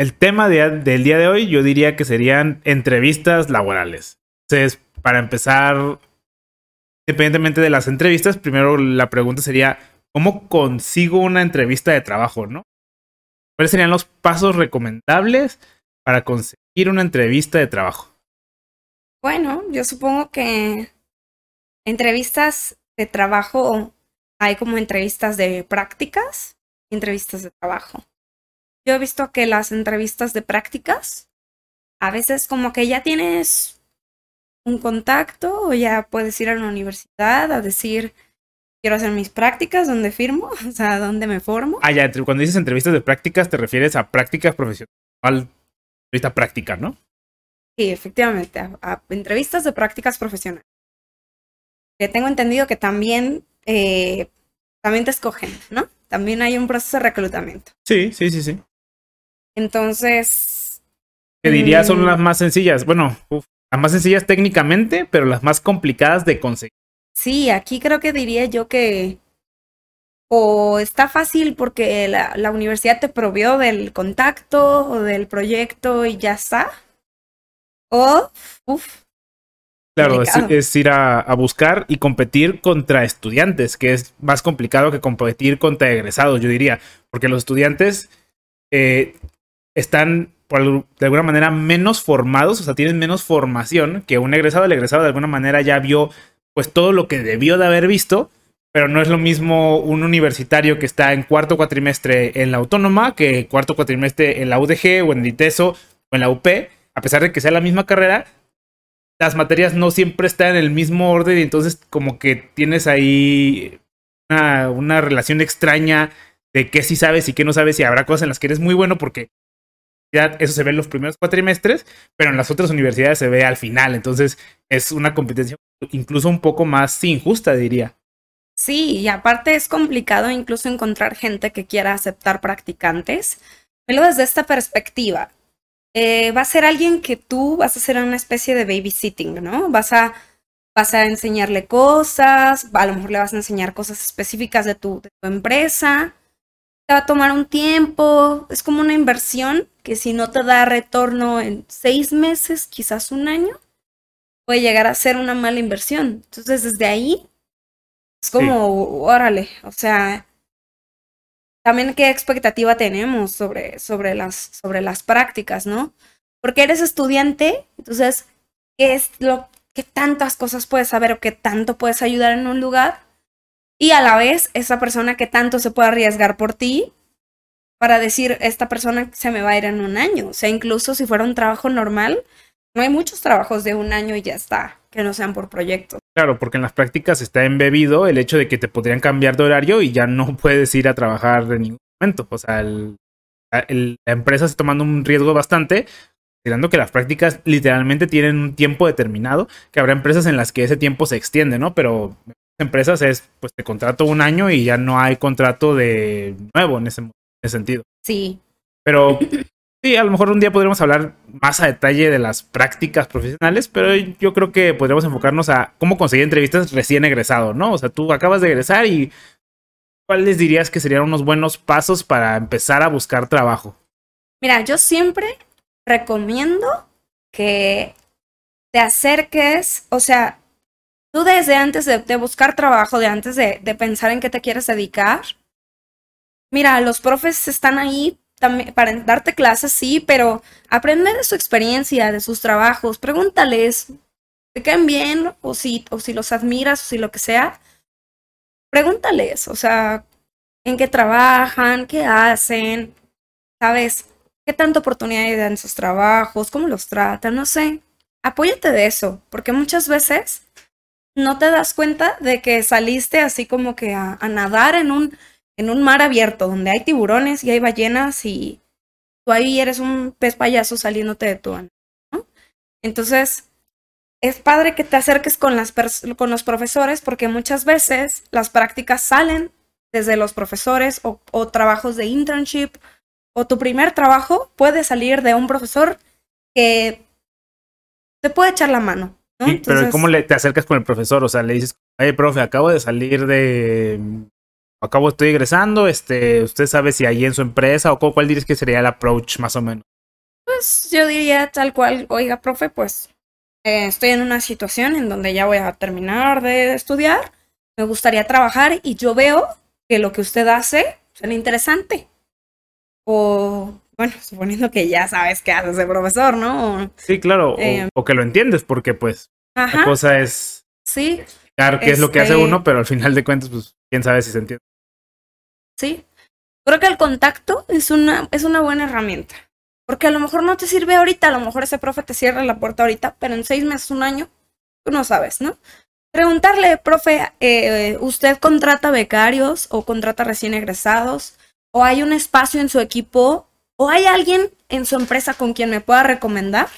el tema del día de hoy yo diría que serían entrevistas laborales. Entonces, para empezar, independientemente de las entrevistas, primero la pregunta sería, ¿cómo consigo una entrevista de trabajo, no? ¿Cuáles serían los pasos recomendables para conseguir una entrevista de trabajo? Bueno, yo supongo que entrevistas de trabajo hay como entrevistas de prácticas entrevistas de trabajo. Yo he visto que las entrevistas de prácticas, a veces como que ya tienes un contacto o ya puedes ir a la universidad a decir, quiero hacer mis prácticas, ¿dónde firmo? O sea, ¿dónde me formo? Ah, ya, cuando dices entrevistas de prácticas te refieres a prácticas profesionales, entrevista práctica, ¿no? Sí, efectivamente, a, entrevistas de prácticas profesionales. Que tengo entendido que también, eh, también te escogen, ¿no? También hay un proceso de reclutamiento. Sí, sí, sí, sí. Entonces. Te diría son mm, las más sencillas. Bueno, las más sencillas técnicamente, pero las más complicadas de conseguir. Sí, aquí creo que diría yo que o está fácil porque la, la universidad te provió del contacto o del proyecto y ya está. O, uff, Claro, es, ir a, buscar y competir contra estudiantes, que es más complicado que competir contra egresados, yo diría, porque los estudiantes eh, están de alguna manera menos formados, o sea, tienen menos formación que un egresado. El egresado de alguna manera ya vio pues todo lo que debió de haber visto, pero no es lo mismo un universitario que está en cuarto cuatrimestre en la autónoma que cuarto cuatrimestre en la UDG o en el ITESO o en la UP, a pesar de que sea la misma carrera, las materias no siempre están en el mismo orden y entonces como que tienes ahí una, una relación extraña de qué sí sabes y qué no sabes y habrá cosas en las que eres muy bueno porque eso se ve en los primeros cuatrimestres, pero en las otras universidades se ve al final. Entonces es una competencia incluso un poco más injusta, diría. Sí, y aparte es complicado incluso encontrar gente que quiera aceptar practicantes. Velo desde esta perspectiva. Eh, va a ser alguien que tú vas a hacer una especie de babysitting, ¿no? Vas a, vas a enseñarle cosas, a lo mejor le vas a enseñar cosas específicas de tu, de tu empresa va a tomar un tiempo, es como una inversión que si no te da retorno en seis meses, quizás un año, puede llegar a ser una mala inversión. Entonces, desde ahí, es como, órale, o sea, también qué expectativa tenemos sobre, sobre, las, sobre las prácticas, ¿no? Porque eres estudiante, entonces, ¿qué es lo que tantas cosas puedes saber o qué tanto puedes ayudar en un lugar? y a la vez esa persona que tanto se puede arriesgar por ti para decir, esta persona se me va a ir en un año. O sea, incluso si fuera un trabajo normal, no hay muchos trabajos de un año y ya está, que no sean por proyectos. Claro, porque en las prácticas está embebido el hecho de que te podrían cambiar de horario y ya no puedes ir a trabajar en ningún momento. O sea, la empresa está tomando un riesgo bastante, considerando que las prácticas literalmente tienen un tiempo determinado, que habrá empresas en las que ese tiempo se extiende, ¿no? Pero empresas es, pues te contrato un año y ya no hay contrato de nuevo en ese, sentido. Sí. Pero sí, a lo mejor un día podremos hablar más a detalle de las prácticas profesionales, pero yo creo que podríamos enfocarnos a cómo conseguir entrevistas recién egresado, ¿no? O sea, tú acabas de egresar y ¿cuáles dirías que serían unos buenos pasos para empezar a buscar trabajo? Mira, yo siempre recomiendo que te acerques, o sea, tú desde antes de, buscar trabajo, de antes de, pensar en qué te quieres dedicar, mira, los profes están ahí también para darte clases, sí, pero aprende de su experiencia, de sus trabajos, pregúntales, ¿te caen bien? O si, o si los admiras, o si lo que sea, pregúntales, o sea, en qué trabajan, qué hacen, ¿sabes? ¿Qué tanta oportunidad hay en sus trabajos? ¿Cómo los tratan? No sé. Apóyate de eso, porque muchas veces no te das cuenta de que saliste así como que a, nadar en un, en un mar abierto donde hay tiburones y hay ballenas y tú ahí eres un pez payaso saliéndote de tu ¿no? Entonces, es padre que te acerques con, las con los profesores porque muchas veces las prácticas salen desde los profesores o, o trabajos de internship o tu primer trabajo puede salir de un profesor que te puede echar la mano pero ¿cómo le, te acercas con el profesor? O sea, le dices, hey, profe, acabo de salir de... Acabo, estoy egresando, este, ¿usted sabe si ahí en su empresa o cuál dirías que sería el approach más o menos? pues yo diría tal cual, oiga, profe, pues eh, estoy en una situación en donde ya voy a terminar de estudiar, me gustaría trabajar y yo veo que lo que usted hace es interesante. O, bueno, suponiendo que ya sabes qué hace ese profesor, ¿no? sí, claro, eh, o, que lo entiendes, porque pues la cosa es... Sí. Claro, qué es lo que hace este uno, pero al final de cuentas, pues, quién sabe si se entiende. Sí. Creo que el contacto es una, es una buena herramienta. Porque a lo mejor no te sirve ahorita, a lo mejor ese profe te cierra la puerta ahorita, pero en seis meses, un año, tú no sabes, ¿no? Preguntarle, profe, eh, ¿usted contrata becarios o contrata recién egresados? ¿O hay un espacio en su equipo? ¿O hay alguien en su empresa con quien me pueda recomendar?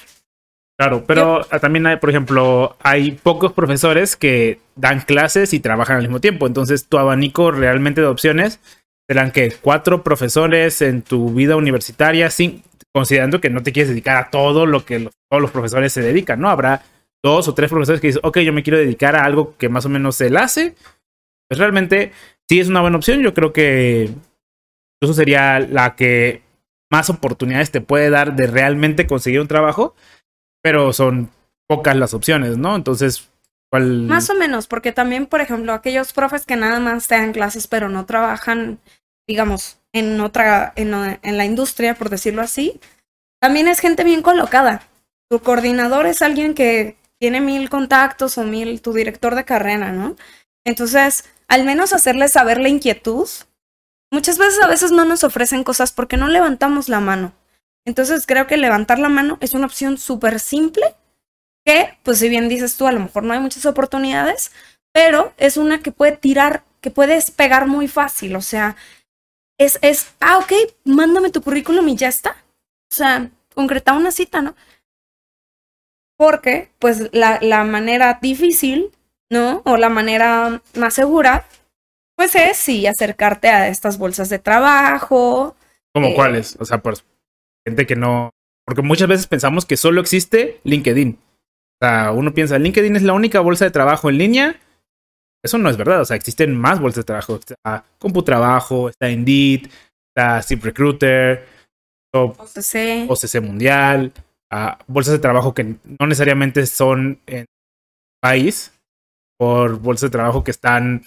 Claro, pero también hay, por ejemplo, hay pocos profesores que dan clases y trabajan al mismo tiempo. Entonces, tu abanico realmente de opciones serán que cuatro profesores en tu vida universitaria, sin, considerando que no te quieres dedicar a todo lo que todos los profesores se dedican, ¿no? Habrá dos o tres profesores que dicen, ok, yo me quiero dedicar a algo que más o menos él hace. Pues realmente sí es una buena opción. Yo creo que eso sería la que más oportunidades te puede dar de realmente conseguir un trabajo, pero son pocas las opciones, ¿no? Entonces, Más o menos, porque también, por ejemplo, aquellos profes que nada más te dan clases, pero no trabajan, digamos, en otra, en, la industria, por decirlo así, también es gente bien colocada. Tu coordinador es alguien que tiene mil contactos o mil, tu director de carrera, ¿no? Entonces, al menos hacerle saber la inquietud. Muchas veces a veces no nos ofrecen cosas porque no levantamos la mano. Entonces creo que levantar la mano es una opción súper simple que, pues si bien dices tú, a lo mejor no hay muchas oportunidades, pero es una que puede tirar, que puedes pegar muy fácil. O sea, es, es, ah, ok, mándame tu currículum y ya está. O sea, concreta una cita, ¿no? Porque, pues, la, la manera difícil, ¿no? O la manera más segura, pues es sí acercarte a estas bolsas de trabajo. ¿Cómo eh, cuáles? O sea, por gente que no. Porque muchas veces pensamos que solo existe LinkedIn. O sea, uno piensa, LinkedIn es la única bolsa de trabajo en línea eso no es verdad. O sea, existen más bolsas de trabajo. Está CompuTrabajo, está Indeed, está ZipRecruiter, OCC. OCC Mundial, uh, bolsas de trabajo que no necesariamente son en país, por bolsas de trabajo que están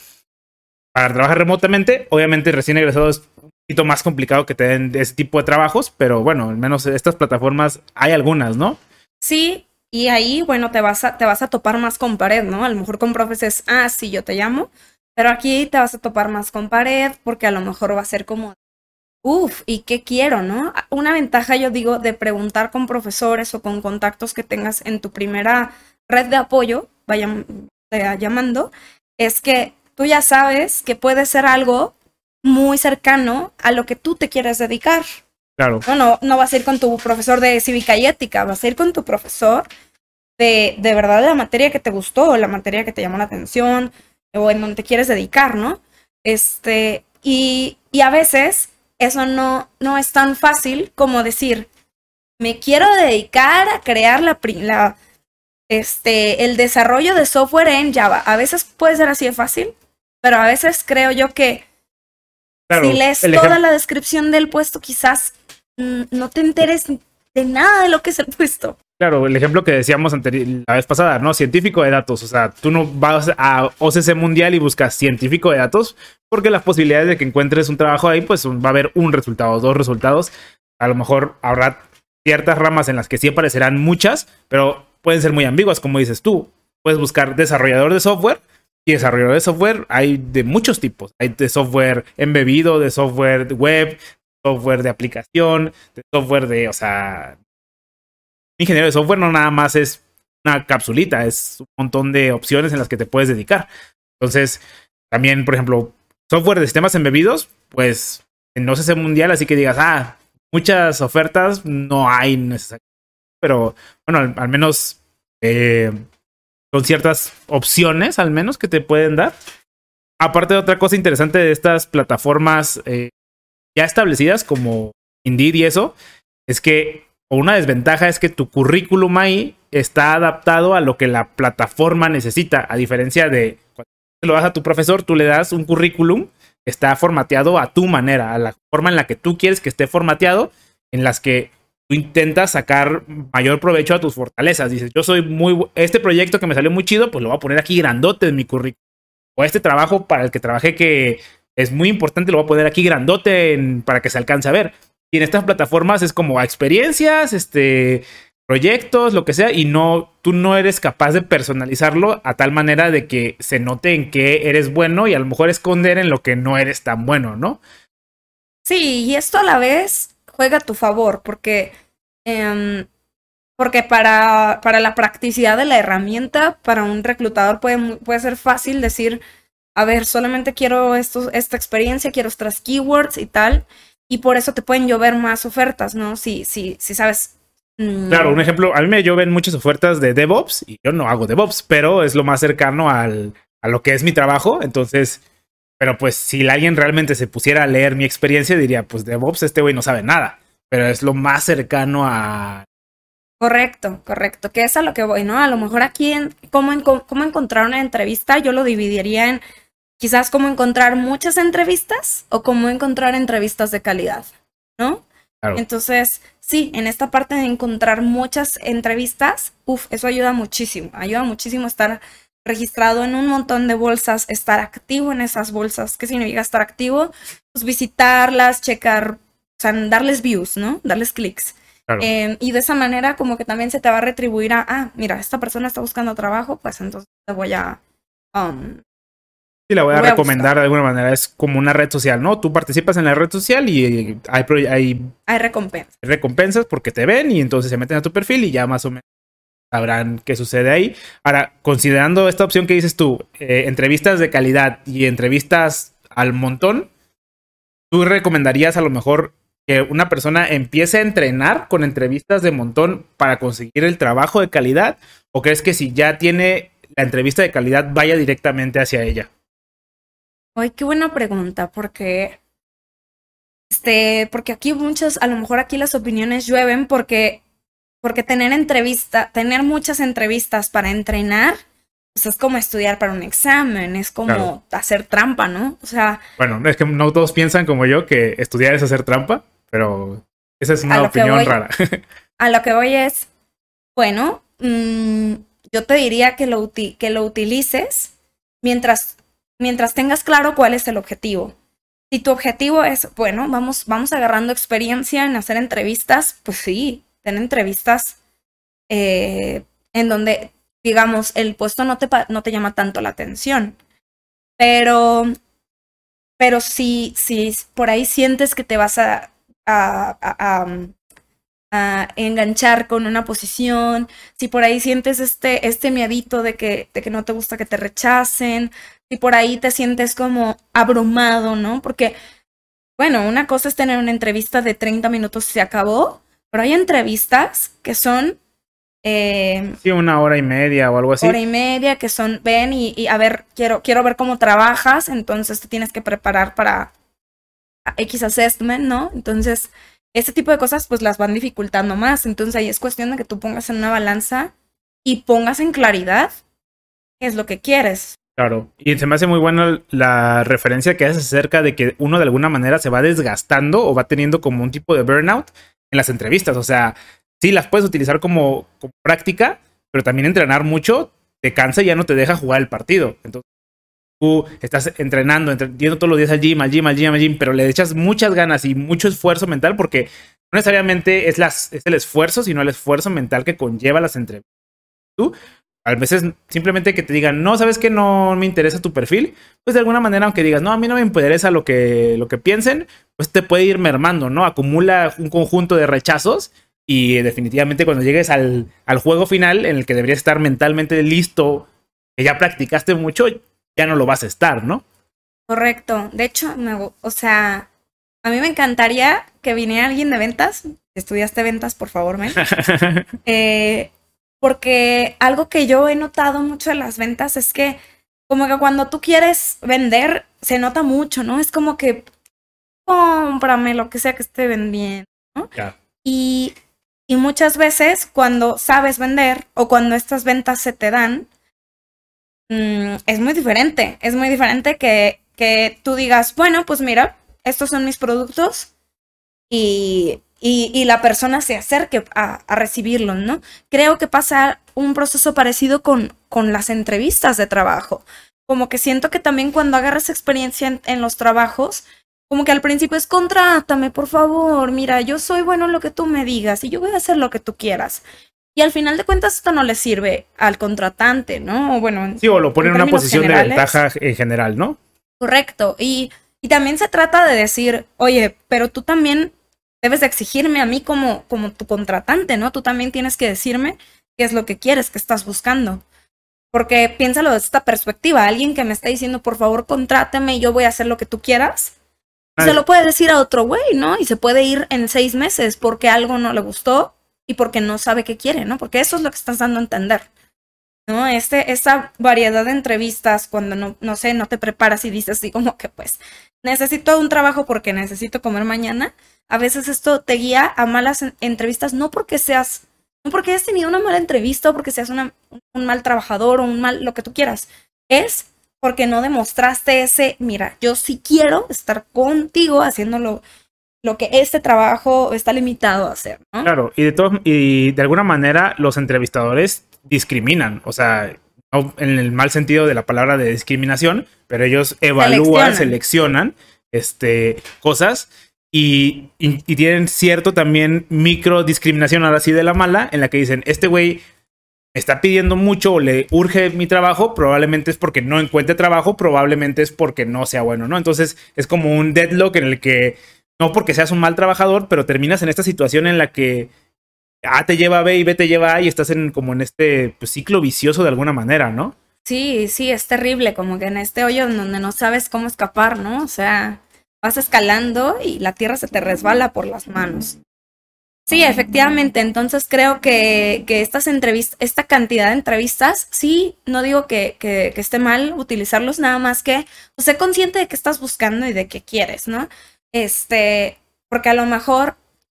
para trabajar remotamente. Obviamente, recién egresado es un poquito más complicado que te den ese tipo de trabajos, pero bueno, al menos estas plataformas hay algunas, ¿no? Sí, y ahí, bueno, te vas a, te vas a topar más con pared, ¿no? A lo mejor con profes es, ah, sí, yo te llamo, pero aquí te vas a topar más con pared porque a lo mejor va a ser como, uff, ¿y qué quiero, no? Una ventaja, yo digo, de preguntar con profesores o con contactos que tengas en tu primera red de apoyo, vayan llamando, es que tú ya sabes que puede ser algo muy cercano a lo que tú te quieres dedicar. Claro. No, no, no vas a ir con tu profesor de cívica y ética, vas a ir con tu profesor de, de verdad la materia que te gustó, la materia que te llamó la atención, o en donde te quieres dedicar, ¿no? Este, y, y a veces eso no, no es tan fácil como decir, me quiero dedicar a crear la, la, este, el desarrollo de software en Java. A veces puede ser así de fácil, pero a veces creo yo que si lees toda la descripción del puesto, quizás no te enteres de nada de lo que es el puesto. Claro, el ejemplo que decíamos la vez pasada, ¿no? Científico de datos. O sea, tú no vas a OCC Mundial y buscas científico de datos, porque las posibilidades de que encuentres un trabajo ahí, pues va a haber un resultado, dos resultados. A lo mejor habrá ciertas ramas en las que sí aparecerán muchas, pero pueden ser muy ambiguas, como dices tú. Puedes buscar desarrollador de software y desarrollador de software hay de muchos tipos. Hay de software embebido, de software web, software de aplicación, de software de, o sea, ingeniero de software no nada más es una capsulita, es un montón de opciones en las que te puedes dedicar. Entonces, también, por ejemplo, software de sistemas embebidos, pues no sé si mundial, así que digas, ah, muchas ofertas no hay necesariamente. Pero bueno, al, menos eh, son ciertas opciones, al menos, que te pueden dar. Aparte de otra cosa interesante de estas plataformas eh, ya establecidas como Indeed y eso, es que una desventaja es que tu currículum ahí está adaptado a lo que la plataforma necesita, a diferencia de cuando lo das a tu profesor, tú le das un currículum está formateado a tu manera, a la forma en la que tú quieres que esté formateado, en las que tú intentas sacar mayor provecho a tus fortalezas. Dices, yo soy muy, este proyecto que me salió muy chido, pues lo voy a poner aquí grandote en mi currículum. O este trabajo para el que trabajé que es muy importante, lo voy a poner aquí grandote para que se alcance a ver. Y en estas plataformas es como experiencias, este, proyectos, lo que sea, y no, tú no eres capaz de personalizarlo a tal manera de que se note en qué eres bueno y a lo mejor esconder en lo que no eres tan bueno, ¿no? Sí, y esto a la vez juega a tu favor, porque, em, porque para, para la practicidad de la herramienta, para un reclutador puede, puede ser fácil decir, a ver, solamente quiero esto, esta experiencia, quiero estas keywords y tal, y por eso te pueden llover más ofertas, ¿no? Si, si, si sabes mm, Claro, un ejemplo, a mí me lloven muchas ofertas de DevOps y yo no hago DevOps, pero es lo más cercano al, a lo que es mi trabajo. Entonces, pero pues si alguien realmente se pusiera a leer mi experiencia, diría, pues DevOps este güey no sabe nada. Pero es lo más cercano a... Correcto, correcto. Que es a lo que voy, ¿no? A lo mejor aquí en cómo, cómo encontrar una entrevista, yo lo dividiría en quizás cómo encontrar muchas entrevistas o cómo encontrar entrevistas de calidad, ¿no? Entonces, sí, en esta parte de encontrar muchas entrevistas, uff, eso ayuda muchísimo, ayuda muchísimo estar registrado en un montón de bolsas, estar activo en esas bolsas. ¿Qué significa estar activo? Pues visitarlas, checar, o sea, darles views, ¿no? Darles clics. Em, y de esa manera como que también se te va a retribuir a, ah, mira, esta persona está buscando trabajo, pues entonces te voy a... Um, sí, la voy a recomendar de alguna manera. Es como una red social, ¿no? Tú participas en la red social y hay, hay, hay recompensas. Recompensas porque te ven y entonces se meten a tu perfil y ya más o menos sabrán qué sucede ahí. Ahora, considerando esta opción que dices tú, eh, entrevistas de calidad y entrevistas al montón, ¿tú recomendarías a lo mejor que una persona empiece a entrenar con entrevistas de montón para conseguir el trabajo de calidad? ¿O crees que si ya tiene la entrevista de calidad vaya directamente hacia ella? Ay, qué buena pregunta, porque este, porque aquí muchas, a lo mejor aquí las opiniones llueven porque porque tener entrevista, tener muchas entrevistas para entrenar, pues es como estudiar para un examen, es como hacer trampa, ¿no? O sea. Bueno, es que no todos piensan como yo que estudiar es hacer trampa, pero esa es una opinión rara. a lo que voy es, bueno, mm, yo te diría que lo, que lo utilices mientras, mientras tengas claro cuál es el objetivo. Si tu objetivo es, bueno, vamos, vamos agarrando experiencia en hacer entrevistas, pues sí, ten entrevistas eh, en donde, digamos, el puesto no te, no te llama tanto la atención. Pero, pero si, si por ahí sientes que te vas a, enganchar con una posición, si por ahí sientes este, este miedito de que, de que no te gusta que te rechacen, si por ahí te sientes como abrumado, ¿no? Porque, bueno, una cosa es tener una entrevista de 30 minutos y se acabó, pero hay entrevistas que son... Eh, sí, una hora y media o algo así. Hora y media que son, ven y, a ver, quiero, quiero ver cómo trabajas, entonces te tienes que preparar para X assessment, ¿no? Entonces, ese tipo de cosas pues las van dificultando más. Entonces ahí es cuestión de que tú pongas en una balanza y pongas en claridad qué es lo que quieres. Claro, y se me hace muy buena la referencia que haces acerca de que uno de alguna manera se va desgastando o va teniendo como un tipo de burnout en las entrevistas. O sea, sí las puedes utilizar como, práctica, pero también entrenar mucho te cansa y ya no te deja jugar el partido. Entonces, tú estás entrenando, yendo todos los días al gym, al gym, al gym, al gym, pero le echas muchas ganas y mucho esfuerzo mental porque no necesariamente es, las, es el esfuerzo, sino el esfuerzo mental que conlleva las entrevistas. Tú, a veces simplemente que te digan, no, sabes que no me interesa tu perfil, pues de alguna manera, aunque digas, no, a mí no me interesa lo que, lo que piensen, pues te puede ir mermando, ¿no? Acumula un conjunto de rechazos y definitivamente cuando llegues al, al juego final en el que deberías estar mentalmente listo, que ya practicaste mucho, ya no lo vas a estar, ¿no? Correcto. De hecho, o sea, a mí me encantaría que viniera alguien de ventas. Estudiaste ventas, por favor, men. eh, porque algo que yo he notado mucho en las ventas es que como que cuando tú quieres vender, se nota mucho, ¿no? Es como que cómprame lo que sea que esté vendiendo, ¿no? Y, y muchas veces cuando sabes vender o cuando estas ventas se te dan, mm, es muy diferente. Es muy diferente que, que tú digas, bueno, pues mira, estos son mis productos y y, la persona se acerque a, recibirlo, ¿no? Creo que pasa un proceso parecido con, con las entrevistas de trabajo. Como que siento que también cuando agarras experiencia en, los trabajos, como que al principio es contrátame, por favor, mira, yo soy bueno en lo que tú me digas y yo voy a hacer lo que tú quieras. Y al final de cuentas esto no le sirve al contratante, ¿no? bueno, sí, o lo pone en una posición de ventaja en general, ¿no? Correcto. Y, y también se trata de decir, oye, pero tú también debes de exigirme a mí como, como tu contratante, ¿no? Tú también tienes que decirme qué es lo que quieres, qué estás buscando. Porque piénsalo desde esta perspectiva, alguien que me está diciendo, por favor, contráteme y yo voy a hacer lo que tú quieras, se lo puede decir a otro güey, ¿no? Y se puede ir en seis meses porque algo no le gustó y porque no sabe qué quiere, ¿no? Porque eso es lo que estás dando a entender. ¿no? Este, esta variedad de entrevistas, cuando no, no sé, no te preparas y dices así como que pues necesito un trabajo porque necesito comer mañana, a veces esto te guía a malas entrevistas, no porque seas, no porque hayas tenido una mala entrevista o porque seas una, un mal trabajador o un mal, lo que tú quieras, es porque no demostraste ese, mira, yo sí quiero estar contigo haciéndolo lo que este trabajo está limitado a hacer, ¿no? Claro, y de todo, y de alguna manera los entrevistadores discriminan, o sea, en el mal sentido de la palabra de discriminación, pero ellos evalúan, seleccionan, este, cosas y, tienen cierto también micro discriminación ahora sí de la mala, en la que dicen, este güey está pidiendo mucho o le urge mi trabajo, probablemente es porque no encuentre trabajo, probablemente es porque no sea bueno, ¿no? Entonces es como un deadlock en el que, no porque seas un mal trabajador, pero terminas en esta situación en la que A te lleva a B y B te lleva A y estás en como en este pues, ciclo vicioso de alguna manera, ¿no? Sí, sí, es terrible, como que en este hoyo donde no sabes cómo escapar, ¿no? O sea, vas escalando y la tierra se te resbala por las manos. Sí, efectivamente. Entonces creo que, que estas entrevistas, esta cantidad de entrevistas, sí, no digo que, que, que, esté mal utilizarlos, nada más que pues, sé consciente de qué estás buscando y de qué quieres, ¿no? Este, porque a lo mejor,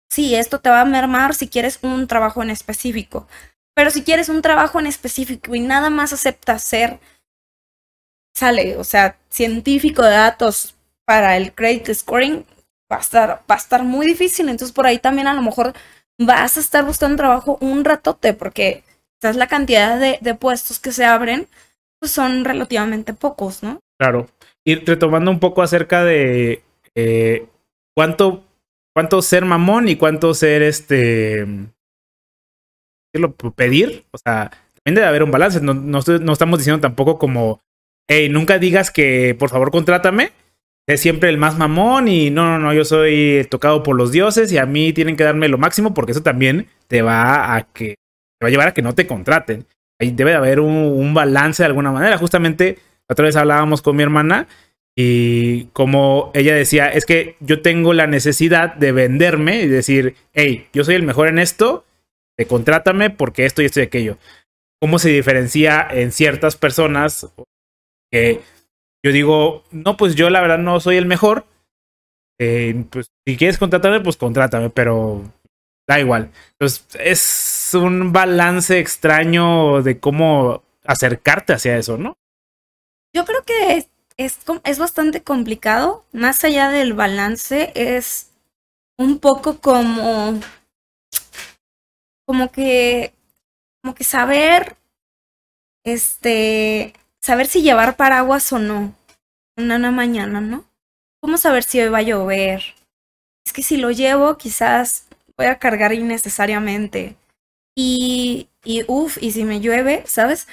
sí, esto te va a mermar si quieres un trabajo en específico. Pero si quieres un trabajo en específico y nada más aceptas ser, sale, o sea, científico de datos para el credit scoring va a estar, va a estar muy difícil. Entonces por ahí también a lo mejor vas a estar buscando trabajo un ratote porque es la cantidad de, de, puestos que se abren, pues son relativamente pocos, ¿no? Claro. Y retomando un poco acerca de eh, cuánto, cuánto ser mamón y cuánto ser este pedir, o sea, también debe haber un balance. No, no, no estamos diciendo tampoco como, hey, nunca digas que por favor contrátame, es siempre el más mamón y no, no, no, yo soy tocado por los dioses y a mí tienen que darme lo máximo porque eso también te va a que te va a llevar a que no te contraten. Ahí debe de haber un, balance de alguna manera. Justamente otra vez hablábamos con mi hermana y como ella decía, es que yo tengo la necesidad de venderme y decir, hey, yo soy el mejor en esto, te contrátame porque esto y esto y aquello. ¿Cómo se diferencia en ciertas personas que yo digo, no, pues yo la verdad no soy el mejor. Eh, pues si quieres contratarme, pues contrátame, pero da igual. Entonces es un balance extraño de cómo acercarte hacia eso, ¿no? Yo creo que es, es, bastante complicado. Más allá del balance, es un poco como. como que. como que saber. Este saber si llevar paraguas o no. Una, mañana, ¿no? ¿Cómo saber si hoy va a llover? Es que si lo llevo, quizás voy a cargar innecesariamente. Y, y uff, y si me llueve, ¿sabes?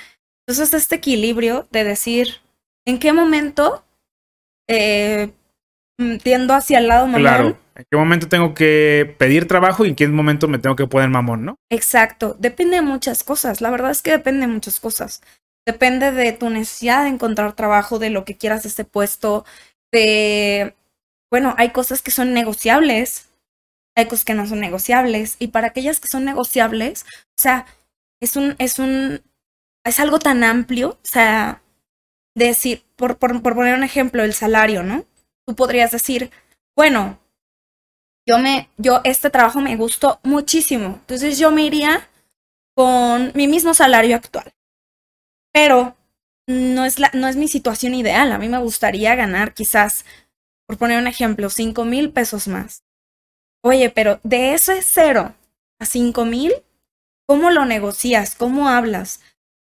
Entonces este equilibrio de decir, ¿en qué momento eh, mm, tiendo hacia el lado mamón? Claro. ¿En qué momento tengo que pedir trabajo y en qué momento me tengo que poner mamón, no? Exacto. Depende de muchas cosas. La verdad es que depende de muchas cosas. Depende de tu necesidad de encontrar trabajo, de lo que quieras de este puesto, de... Bueno, hay cosas que son negociables, hay cosas que no son negociables, y para aquellas que son negociables, o sea, es un, es un, es algo tan amplio, o sea, decir, por, por, por poner un ejemplo, el salario, ¿no? Tú podrías decir, bueno, yo me, yo, este trabajo me gustó muchísimo, entonces yo me iría con mi mismo salario actual pero no es, la, no es mi situación ideal. A mí me gustaría ganar quizás, por poner un ejemplo, cinco mil pesos más. Oye, pero de ese cero a cinco mil, ¿cómo lo negocias? ¿Cómo hablas?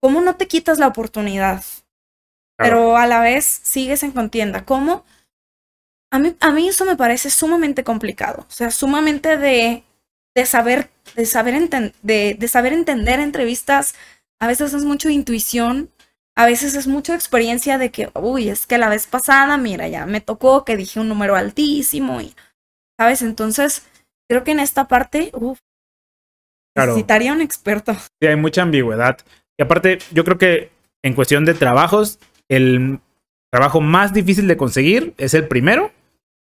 ¿Cómo no te quitas la oportunidad? Pero a la vez sigues en contienda. ¿Cómo? A mí, a mí eso me parece sumamente complicado. O sea, sumamente de, de saber, de saber, de, de saber entender entrevistas. A veces es mucho intuición, a veces es mucha experiencia de que, uy, es que la vez pasada, mira, ya me tocó que dije un número altísimo y, ¿sabes? Entonces, creo que en esta parte, uff, necesitaría un experto. Sí, hay mucha ambigüedad. Y aparte, yo creo que en cuestión de trabajos, el trabajo más difícil de conseguir es el primero.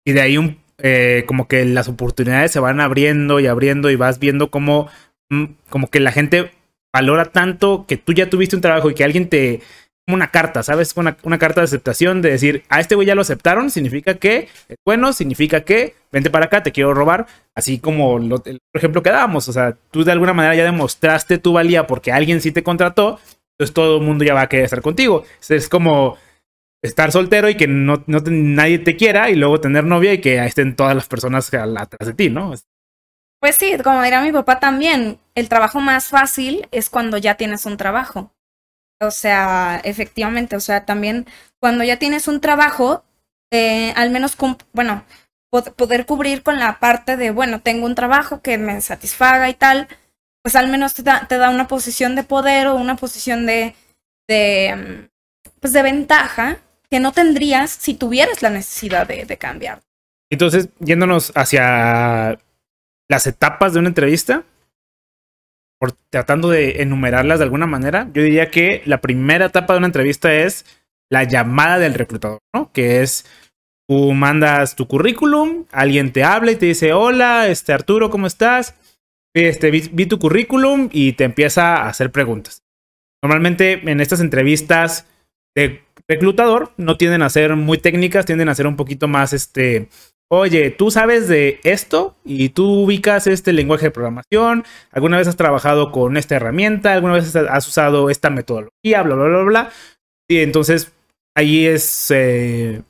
Y de ahí un, eh, como que las oportunidades se van abriendo y abriendo y vas viendo cómo, mm, como que la gente valora tanto que tú ya tuviste un trabajo y que alguien te una carta, ¿sabes? Una, carta de aceptación de decir, a este güey ya lo aceptaron, significa que bueno, significa que vente para acá, te quiero robar, así como lo, el ejemplo que dábamos, o sea, tú de alguna manera ya demostraste tu valía porque alguien sí te contrató, entonces todo el mundo ya va a querer estar contigo. Es como estar soltero y que no, no nadie te quiera y luego tener novia y que estén todas las personas atrás de ti, ¿no? Pues sí, como dirá mi papá también, el trabajo más fácil es cuando ya tienes un trabajo. O sea, efectivamente, o sea, también cuando ya tienes un trabajo, eh, al menos, bueno, poder cubrir con la parte de, bueno, tengo un trabajo que me satisfaga y tal, pues al menos te da, una posición de poder o una posición de, de, pues de ventaja que no tendrías si tuvieras la necesidad de, de cambiar. Entonces, yéndonos hacia las etapas de una entrevista, por tratando de enumerarlas de alguna manera, yo diría que la primera etapa de una entrevista es la llamada del reclutador, ¿no? Que es tú mandas tu currículum, alguien te habla y te dice, hola, este Arturo, ¿cómo estás? Este, vi, tu currículum y te empieza a hacer preguntas. Normalmente en estas entrevistas de reclutador no tienden a ser muy técnicas, tienden a ser un poquito más este, oye, tú sabes de esto y tú ubicas este lenguaje de programación, alguna vez has trabajado con esta herramienta, alguna vez has usado esta metodología, bla, bla, bla, bla. Y entonces ahí es eh,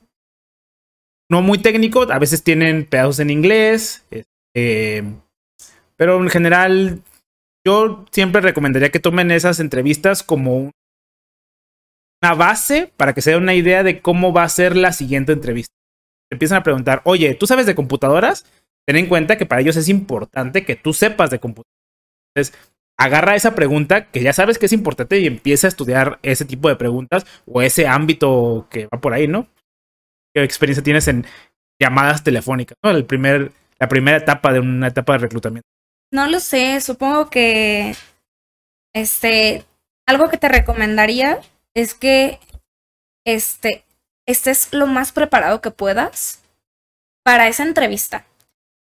no muy técnico, a veces tienen pedazos en inglés, eh, pero en general yo siempre recomendaría que tomen esas entrevistas como una base para que se una idea de cómo va a ser la siguiente entrevista empiezan a preguntar, oye, ¿tú sabes de computadoras? Ten en cuenta que para ellos es importante que tú sepas de computadoras. Entonces, agarra esa pregunta que ya sabes que es importante y empieza a estudiar ese tipo de preguntas o ese ámbito que va por ahí, ¿no? ¿Qué experiencia tienes en llamadas telefónicas? ¿no? El primer, la primera etapa de una etapa de reclutamiento. No lo sé, supongo que este algo que te recomendaría es que este estés lo más preparado que puedas para esa entrevista.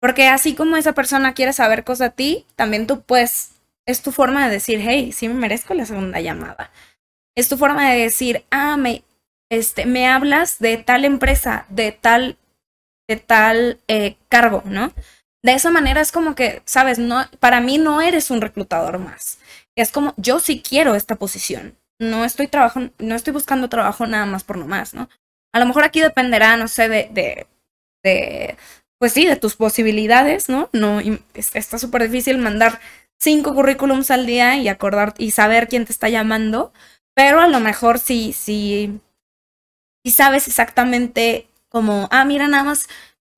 Porque así como esa persona quiere saber cosas de ti, también tú puedes, es tu forma de decir, hey, sí me merezco la segunda llamada. Es tu forma de decir, ah, me, este, me hablas de tal empresa, de tal, de tal eh, cargo, ¿no? De esa manera es como que, sabes, no, para mí no eres un reclutador más. Es como, yo sí quiero esta posición. No estoy trabajando, no estoy buscando trabajo nada más por nomás, ¿no? A lo mejor aquí dependerá, no sé, de, de, de pues sí, de tus posibilidades, ¿no? No, está súper difícil mandar cinco currículums al día y acordar y saber quién te está llamando, pero a lo mejor sí, sí, sí sabes exactamente como, ah, mira, nada más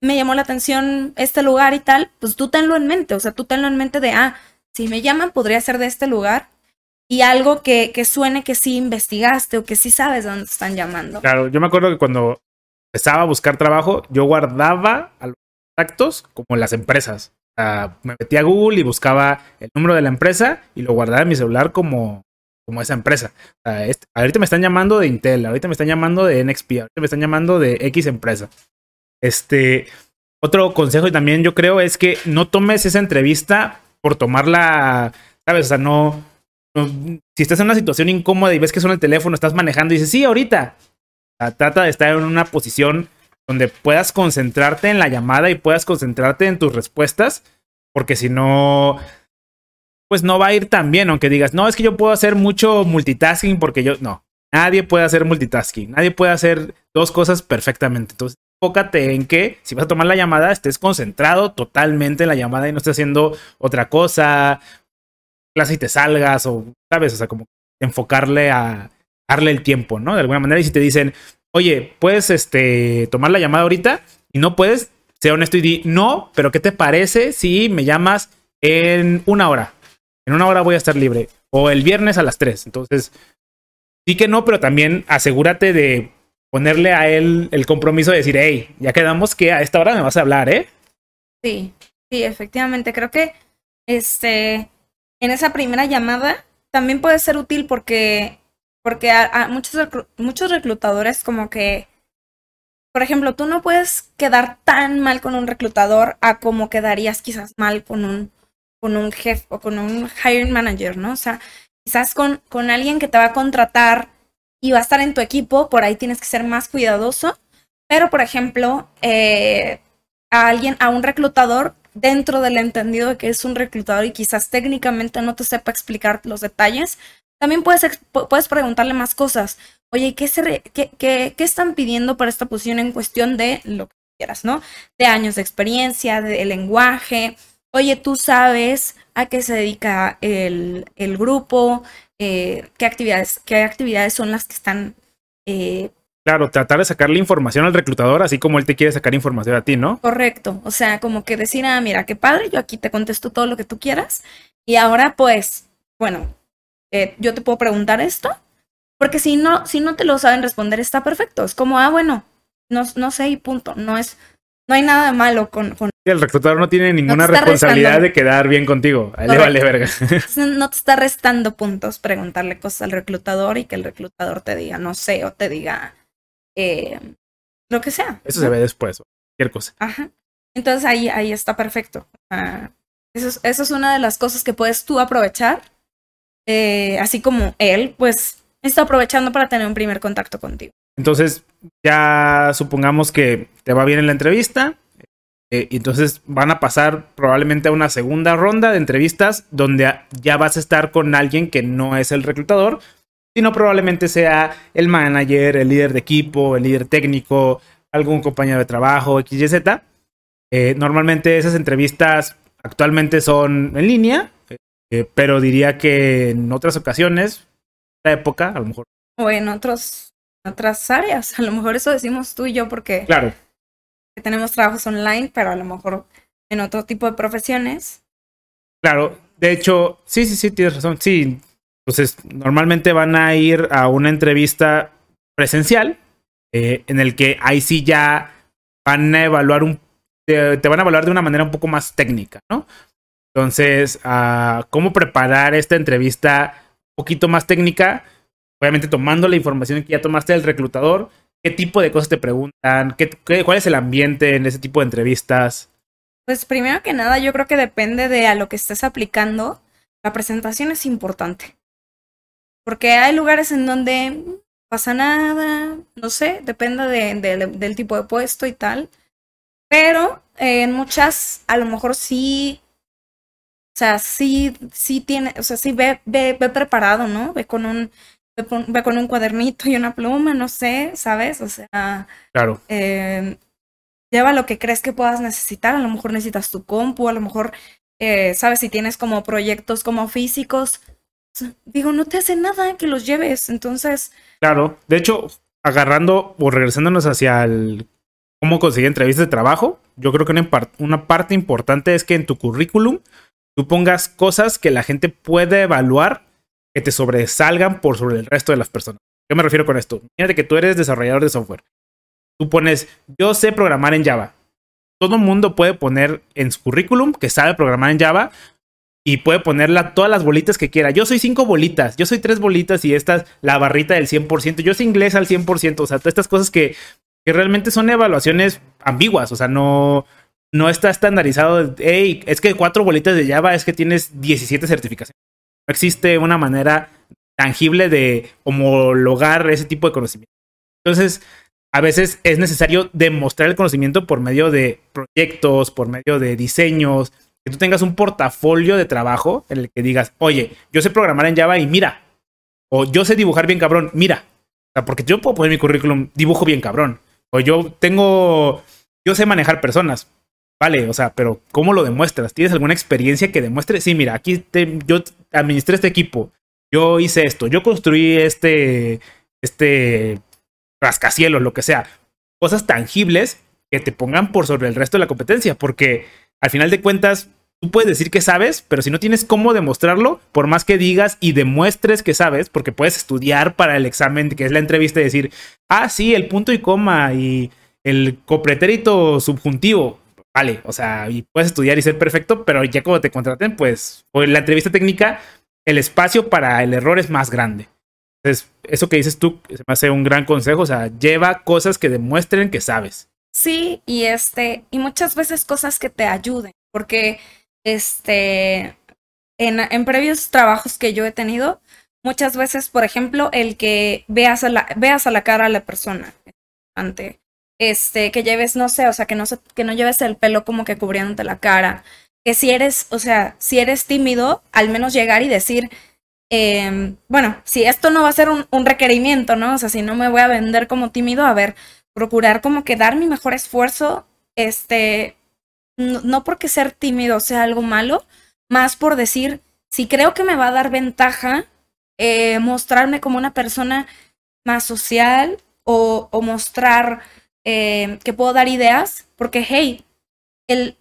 me llamó la atención este lugar y tal, pues tú tenlo en mente, o sea, tú tenlo en mente de, ah, si me llaman podría ser de este lugar y algo que, que suene que sí investigaste o que sí sabes dónde están llamando. Claro, yo me acuerdo que cuando empezaba a buscar trabajo, yo guardaba a los contactos como las empresas. me metía a Google y buscaba el número de la empresa y lo guardaba en mi celular como, como esa empresa. Este, ahorita me están llamando de Intel, ahorita me están llamando de NXP, ahorita me están llamando de X empresa. Este, otro consejo y también yo creo es que no tomes esa entrevista por tomarla, ¿sabes? O sea, no, si estás en una situación incómoda y ves que suena el teléfono, estás manejando y dices, sí, ahorita. trata de estar en una posición donde puedas concentrarte en la llamada y puedas concentrarte en tus respuestas, porque si no, pues no va a ir tan bien, aunque digas, no, es que yo puedo hacer mucho multitasking porque yo, no, nadie puede hacer multitasking, nadie puede hacer dos cosas perfectamente. Entonces, enfócate en que si vas a tomar la llamada, estés concentrado totalmente en la llamada y no estés haciendo otra cosa, clase y te salgas o, ¿sabes? O sea, como enfocarle a darle el tiempo, ¿no? De alguna manera. Y si te dicen, oye, puedes este, tomar la llamada ahorita y no puedes, sea honesto y di, no, pero ¿qué te parece si me llamas en una hora? En una hora voy a estar libre. O el viernes a las tres. Entonces, sí que no, pero también asegúrate de ponerle a él el compromiso de decir, hey, ya quedamos que a esta hora me vas a hablar, ¿eh? Sí, sí, efectivamente. Creo que este, en esa primera llamada también puede ser útil porque, porque a, muchos, muchos reclutadores como que, por ejemplo, tú no puedes quedar tan mal con un reclutador a como quedarías quizás mal con un, con un jefe o con un hiring manager, ¿no? O sea, quizás con, con alguien que te va a contratar y va a estar en tu equipo, por ahí tienes que ser más cuidadoso. Pero, por ejemplo, eh, a alguien, a un reclutador, dentro del entendido de que es un reclutador y quizás técnicamente no te sepa explicar los detalles, también puedes, puedes preguntarle más cosas. Oye, ¿qué, se qué, qué, ¿qué están pidiendo para esta posición en cuestión de lo que quieras, ¿no? De años de experiencia, de lenguaje. Oye, tú sabes a qué se dedica el, el grupo, eh, qué, actividades, qué actividades son las que están... Eh, claro, tratar de sacarle información al reclutador, así como él te quiere sacar información a ti, ¿no? Correcto, o sea, como que decir, ah, mira, qué padre, yo aquí te contesto todo lo que tú quieras, y ahora pues, bueno, eh, yo te puedo preguntar esto, porque si no, si no te lo saben responder, está perfecto, es como, ah, bueno, no, no sé y punto, no es, no hay nada de malo con, El reclutador no tiene ninguna responsabilidad de quedar bien contigo. Le vale verga. No te está restando puntos preguntarle cosas al reclutador y que el reclutador te diga no sé o te diga eh, lo que sea. Eso se ve después, cualquier cosa. Ajá. Entonces ahí, ahí está perfecto. eso, es, eso, es, una de las cosas que puedes tú aprovechar. Eh, así como él, pues, está aprovechando para tener un primer contacto contigo. Entonces, ya supongamos que te va bien en la entrevista. Eh, entonces van a pasar probablemente a una segunda ronda de entrevistas donde ya vas a estar con alguien que no es el reclutador, sino probablemente sea el manager, el líder de equipo, el líder técnico, algún compañero de trabajo, XYZ. Eh, normalmente esas entrevistas actualmente son en línea, eh, pero diría que en otras ocasiones, en la época, a lo mejor. O en otros otras áreas. A lo mejor eso decimos tú y yo porque claro. tenemos trabajos online, pero a lo mejor en otro tipo de profesiones. Claro, de hecho, sí, sí, sí, tienes razón. Sí, entonces normalmente van a ir a una entrevista presencial eh, en el que ahí sí ya van a evaluar un, te, van a evaluar de una manera un poco más técnica, ¿no? Entonces, uh, ¿cómo preparar esta entrevista un poquito más técnica? Obviamente tomando la información que ya tomaste del reclutador, ¿qué tipo de cosas te preguntan? ¿Qué, cuál es el ambiente en ese tipo de entrevistas? Pues primero que nada, yo creo que depende de a lo que estés aplicando. La presentación es importante. Porque hay lugares en donde pasa nada, no sé, depende del tipo de puesto y tal. Pero en muchas, a lo mejor sí, o sea, sí, sí tiene, o sea, sí ve, ve, ve preparado, ¿no? Ve con un ve con un cuadernito y una pluma, no sé, ¿sabes? O sea, claro. Eh, lleva lo que crees que puedas necesitar, a lo mejor necesitas tu compu, a lo mejor, eh, ¿sabes? Si tienes como proyectos como físicos, digo, no te hace nada que los lleves, entonces... Claro, de hecho, agarrando o regresándonos hacia el cómo conseguir entrevistas de trabajo, yo creo que una, una parte importante es que en tu currículum tú pongas cosas que la gente puede evaluar que te sobresalgan por sobre el resto de las personas. ¿Qué me refiero con esto? Fíjate que tú eres desarrollador de software. Tú pones, yo sé programar en Java. Todo mundo puede poner en su currículum que sabe programar en Java y puede ponerla todas las bolitas que quiera. Yo soy cinco bolitas, yo soy tres bolitas y esta es la barrita del 100%. Yo soy inglés al 100%. O sea, todas estas cosas que, que realmente son evaluaciones ambiguas. O sea, no, no está estandarizado. Hey, es que cuatro bolitas de Java es que tienes 17 certificaciones existe una manera tangible de homologar ese tipo de conocimiento. Entonces, a veces es necesario demostrar el conocimiento por medio de proyectos, por medio de diseños, que tú tengas un portafolio de trabajo en el que digas, oye, yo sé programar en Java y mira, o yo sé dibujar bien cabrón, mira. O sea, porque yo puedo poner mi currículum, dibujo bien cabrón. O yo tengo, yo sé manejar personas. Vale, o sea, pero ¿cómo lo demuestras? ¿Tienes alguna experiencia que demuestre? Sí, mira, aquí yo administré este equipo, yo hice esto, yo construí este, este rascacielos, lo que sea. Cosas tangibles que te pongan por sobre el resto de la competencia, porque al final de cuentas, tú puedes decir que sabes, pero si no tienes cómo demostrarlo, por más que digas y demuestres que sabes, porque puedes estudiar para el examen, que es la entrevista, y decir, ah, sí, el punto y coma y el copretérito subjuntivo, vale, o sea, y puedes estudiar y ser perfecto, pero ya cuando te contraten, pues, o en la entrevista técnica, el espacio para el error es más grande. Entonces, eso que dices tú se me hace un gran consejo, o sea, lleva cosas que demuestren que sabes. Sí, y este, y muchas veces cosas que te ayuden, porque este, en, en previos trabajos que yo he tenido, muchas veces, por ejemplo, el que veas a la, veas a la cara a la persona ante este, que lleves, no sé, o sea, que no, que no lleves el pelo como que cubriéndote la cara, que si eres, o sea, si eres tímido, al menos llegar y decir, em, bueno, si esto no va a ser un, requerimiento, ¿no? O sea, si no me voy a vender como tímido, a ver, procurar como que dar mi mejor esfuerzo, este, no, no porque ser tímido sea algo malo, más por decir, si creo que me va a dar ventaja, eh, mostrarme como una persona más social o mostrar eh, que puedo dar ideas, porque, hey, el,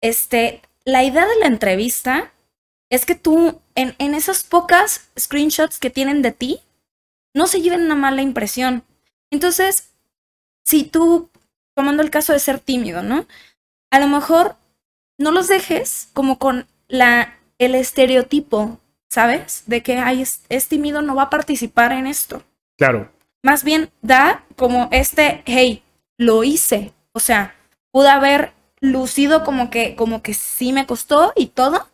este, la idea de la entrevista es que tú, en, en esas pocas screenshots que tienen de ti, no se lleven una mala impresión. Entonces, si tú, tomando el caso de ser tímido, ¿no? A lo mejor no los dejes como con la, el estereotipo, ¿sabes? De que ay, es, es tímido, no va a participar en esto. Claro. Más bien da como este, hey, lo hice. O sea, pude haber lucido como que, como que sí me costó y todo,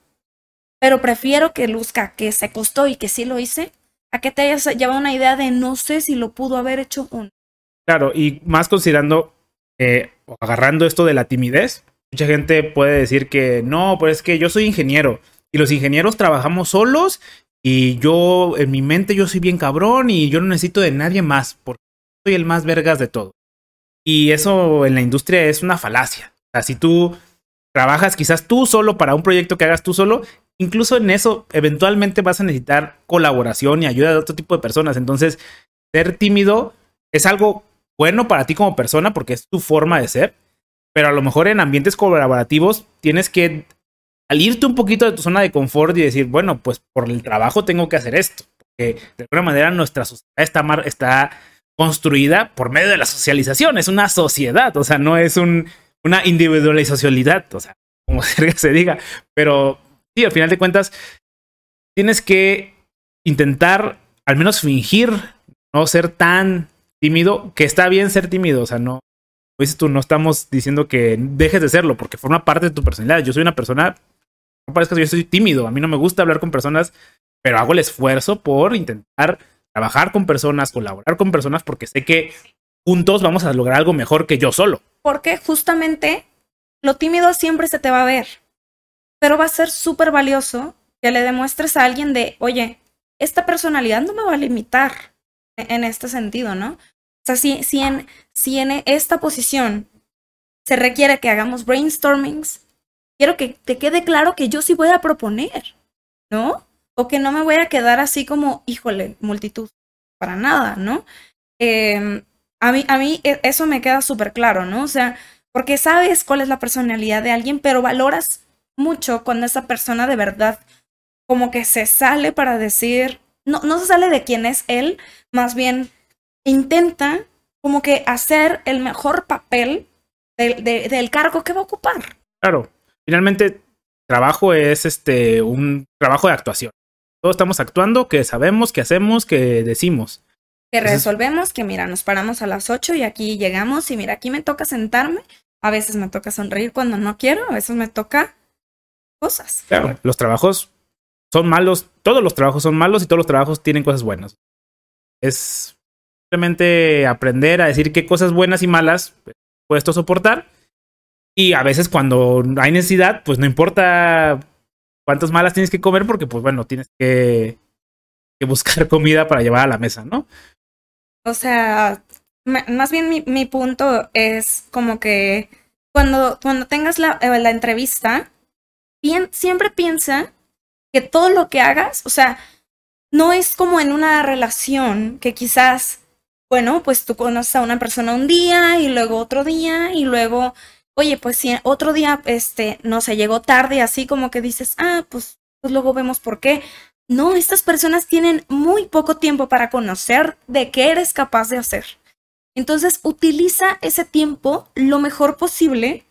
pero prefiero que luzca que se costó y que sí lo hice, a que te hayas llevado una idea de no sé si lo pudo haber hecho o no. Claro, y más considerando, eh, agarrando esto de la timidez, mucha gente puede decir que no, pues es que yo soy ingeniero y los ingenieros trabajamos solos y yo en mi mente yo soy bien cabrón y yo no necesito de nadie más porque soy el más vergas de todo. Y eso en la industria es una falacia. O sea, si tú trabajas quizás tú solo para un proyecto que hagas tú solo, incluso en eso eventualmente vas a necesitar colaboración y ayuda de otro tipo de personas. Entonces, ser tímido es algo bueno para ti como persona porque es tu forma de ser, pero a lo mejor en ambientes colaborativos tienes que salirte un poquito de tu zona de confort y decir, bueno, pues por el trabajo tengo que hacer esto. Porque de alguna manera nuestra sociedad está, está construida por medio de la socialización. Es una sociedad, o sea, no es un, una individualizacionalidad, o sea, como se diga. Pero sí, al final de cuentas, tienes que intentar al menos fingir no ser tan tímido, que está bien ser tímido, o sea, no, dices tú, no estamos diciendo que dejes de serlo, porque forma parte de tu personalidad. Yo soy una persona, no parezca que yo soy tímido, a mí no me gusta hablar con personas, pero hago el esfuerzo por intentar trabajar con personas, colaborar con personas, porque sé que juntos vamos a lograr algo mejor que yo solo. Porque justamente lo tímido siempre se te va a ver, pero va a ser súper valioso que le demuestres a alguien de, oye, esta personalidad no me va a limitar en este sentido, ¿no? O sea, si, si, en, si en esta posición se requiere que hagamos brainstormings, quiero que te quede claro que yo sí voy a proponer, ¿no? O que no me voy a quedar así como, híjole, multitud, para nada, ¿no? Eh, a, mí, a mí e, eso me queda súper claro, ¿no? O sea, porque sabes cuál es la personalidad de alguien, pero valoras mucho cuando esa persona de verdad como que se sale para decir, no, no se sale de quién es él, más bien intenta como que hacer el mejor papel del cargo que va a ocupar. Claro, finalmente trabajo es este un trabajo de actuación. Todos estamos actuando, que sabemos, que hacemos, que decimos. Que resolvemos, que mira, nos paramos a las 8 y aquí llegamos y mira, aquí me toca sentarme. A veces me toca sonreír cuando no quiero, a veces me toca cosas. Claro, los trabajos son malos, todos los trabajos son malos y todos los trabajos tienen cosas buenas. Es simplemente aprender a decir qué cosas buenas y malas puedes soportar. Y a veces cuando hay necesidad, pues no importa cuántas malas tienes que comer porque, pues bueno, tienes que, buscar comida para llevar a la mesa, ¿no? O sea, más bien mi, punto es como que cuando, cuando tengas la, eh, la entrevista, siempre piensa que todo lo que hagas, o sea, no es como en una relación que quizás, bueno, pues tú conoces a una persona un día y luego otro día y luego, oye, pues si otro día, este, no se llegó tarde, así como que dices, ah, pues, pues luego vemos por qué. No, estas personas tienen muy poco tiempo para conocer de qué eres capaz de hacer. Entonces, utiliza ese tiempo lo mejor posible,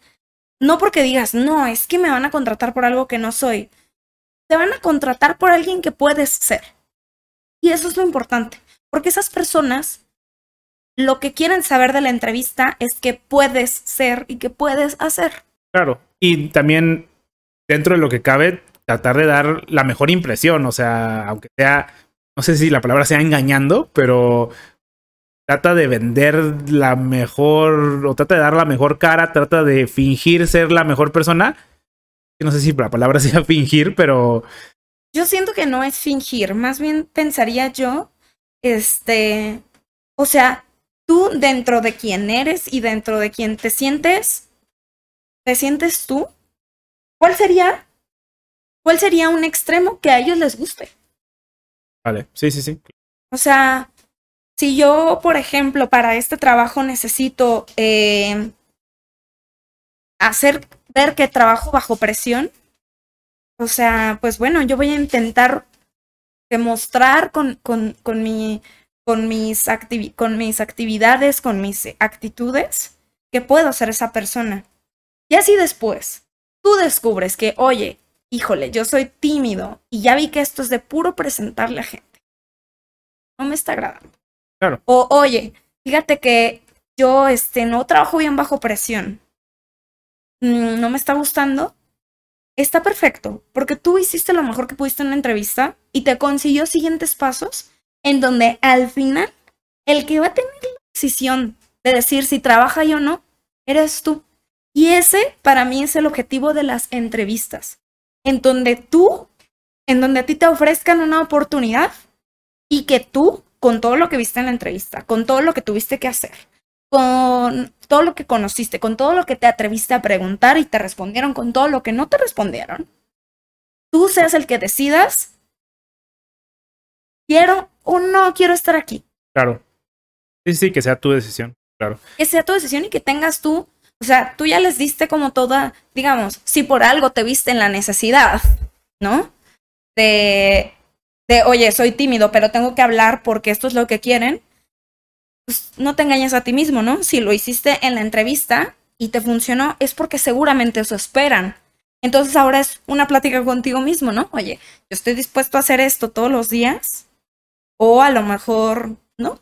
no porque digas, no, es que me van a contratar por algo que no soy. Te van a contratar por alguien que puedes ser. Y eso es lo importante, porque esas personas lo que quieren saber de la entrevista es que puedes ser y que puedes hacer. Claro, y también dentro de lo que cabe, tratar de dar la mejor impresión, o sea, aunque sea, no sé si la palabra sea engañando, pero trata de vender la mejor, o trata de dar la mejor cara, trata de fingir ser la mejor persona. No sé si la palabra sea fingir, pero... Yo siento que no es fingir, más bien pensaría yo, este, o sea, tú dentro de quién eres y dentro de quién te sientes, te sientes tú, ¿cuál sería ¿Cuál sería un extremo que a ellos les guste? Vale, sí, sí, sí. O sea, si yo, por ejemplo, para este trabajo necesito eh, hacer ver que trabajo bajo presión, o sea, pues bueno, yo voy a intentar demostrar con, con, con, mi, con, mis, con mis actividades, con mis actitudes, que puedo ser esa persona. Y así después, tú descubres que, oye, híjole, yo soy tímido y ya vi que esto es de puro presentarle a gente. No me está agradando. Claro. O, oye, fíjate que yo este, no trabajo bien bajo presión. Mm, no me está gustando. Está perfecto, porque tú hiciste lo mejor que pudiste en la entrevista y te consiguió siguientes pasos en donde al final el que va a tener la decisión de decir si trabaja yo o no, eres tú. Y ese para mí es el objetivo de las entrevistas en donde tú, en donde a ti te ofrezcan una oportunidad y que tú, con todo lo que viste en la entrevista, con todo lo que tuviste que hacer, con todo lo que conociste, con todo lo que te atreviste a preguntar y te respondieron con todo lo que no te respondieron, tú seas el que decidas, quiero o no quiero estar aquí. Claro. Sí, sí, que sea tu decisión, claro. Que sea tu decisión y que tengas tú o sea, tú ya les diste como toda, digamos, si por algo te viste en la necesidad, ¿no? De, de, oye, soy tímido, pero tengo que hablar porque esto es lo que quieren, pues no te engañes a ti mismo, ¿no? Si lo hiciste en la entrevista y te funcionó, es porque seguramente eso esperan. Entonces ahora es una plática contigo mismo, ¿no? Oye, yo estoy dispuesto a hacer esto todos los días. O a lo mejor, ¿no?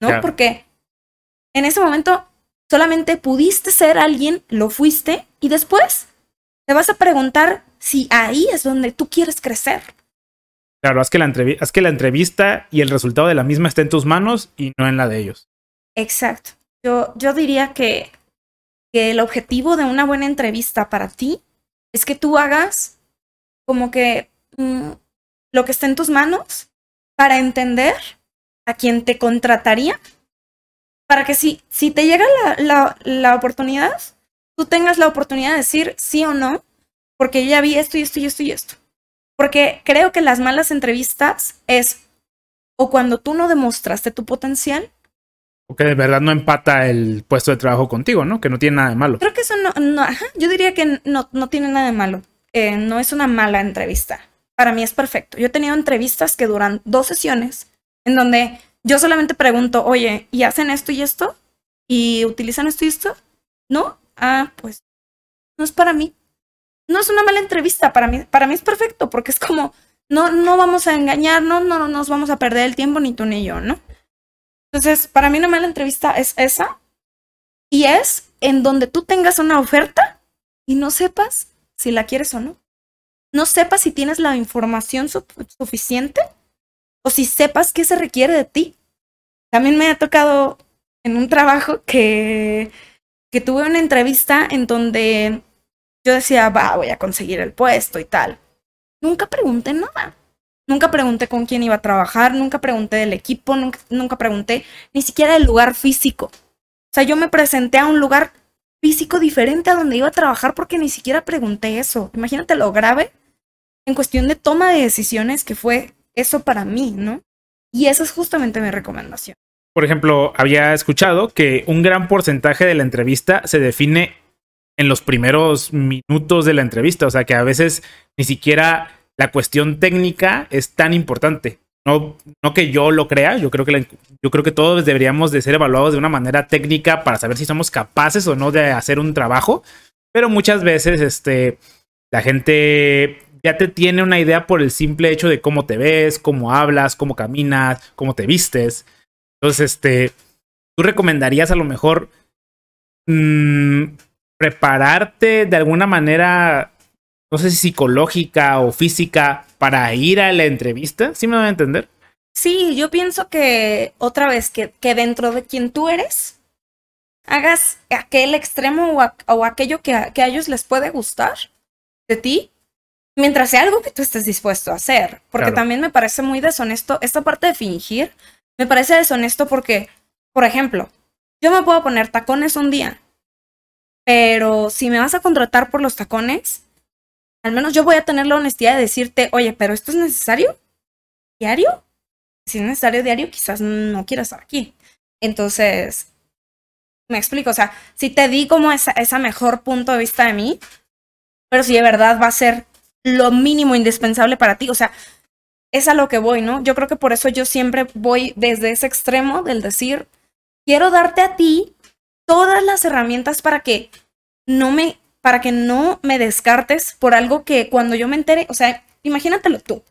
¿No? Porque en ese momento Solamente pudiste ser alguien, lo fuiste, y después te vas a preguntar si ahí es donde tú quieres crecer. Claro, haz que la, que la entrevista y el resultado de la misma esté en tus manos y no en la de ellos. Exacto. Yo, yo diría que, que el objetivo de una buena entrevista para ti es que tú hagas como que mm, lo que esté en tus manos para entender a quién te contrataría para que si, si te llega la, la, la, oportunidad, tú tengas la oportunidad de decir sí o no, porque ya vi esto y esto y esto y esto. Porque creo que las malas entrevistas es o cuando tú no demostraste tu potencial. O que de verdad no empata el puesto de trabajo contigo, ¿no? Que no tiene nada de malo. Creo que eso no, no yo diría que no, no tiene nada de malo. Eh, no es una mala entrevista. Para mí es perfecto. Yo he tenido entrevistas que duran dos sesiones en donde yo solamente pregunto, oye, ¿y hacen esto y esto? ¿Y utilizan esto y esto? ¿No? Ah, pues no es para mí. No es una mala entrevista para mí. Para mí es perfecto porque es como, no, no vamos a engañarnos, no, no nos vamos a perder el tiempo ni tú ni yo, ¿no? Entonces, para mí una mala entrevista es esa. Y es en donde tú tengas una oferta y no sepas si la quieres o no. No sepas si tienes la información suficiente o si sepas qué se requiere de ti. También me ha tocado en un trabajo que, que tuve una entrevista en donde yo decía, va, voy a conseguir el puesto y tal. Nunca pregunté nada. Nunca pregunté con quién iba a trabajar, nunca pregunté del equipo, nunca, nunca pregunté ni siquiera del lugar físico. O sea, yo me presenté a un lugar físico diferente a donde iba a trabajar porque ni siquiera pregunté eso. Imagínate lo grave en cuestión de toma de decisiones que fue eso para mí, ¿no? Y esa es justamente mi recomendación. Por ejemplo, había escuchado que un gran porcentaje de la entrevista se define en los primeros minutos de la entrevista, o sea que a veces ni siquiera la cuestión técnica es tan importante. No, no que yo lo crea, yo creo que yo creo que todos deberíamos de ser evaluados de una manera técnica para saber si somos capaces o no de hacer un trabajo, pero muchas veces este la gente ya te tiene una idea por el simple hecho de cómo te ves, cómo hablas, cómo caminas, cómo te vistes. Entonces, este, tú recomendarías a lo mejor mmm, prepararte de alguna manera, no sé si psicológica o física, para ir a la entrevista? ¿Sí me van a entender? Sí, yo pienso que otra vez, que, dentro de quien tú eres, hagas aquel extremo o, aquello que a ellos les puede gustar de ti, mientras sea algo que tú estés dispuesto a hacer. Porque también me parece muy deshonesto esta parte de fingir. Me parece deshonesto porque, por ejemplo, yo me puedo poner tacones un día pero si me vas a contratar por los tacones, al menos yo voy a tener la honestidad de decirte, oye, pero esto es necesario diario. Si es necesario diario, quizás no quieras estar aquí. Entonces, me explico, o sea, si te di como esa, esa mejor punto de vista de mí, pero si de verdad va a ser lo mínimo indispensable para ti, o sea, es a lo que voy, ¿no? Yo creo que por eso yo siempre voy desde ese extremo del decir, quiero darte a ti todas las herramientas para que no me, para que no me descartes por algo que cuando yo me entere, o sea, imagínatelo tú.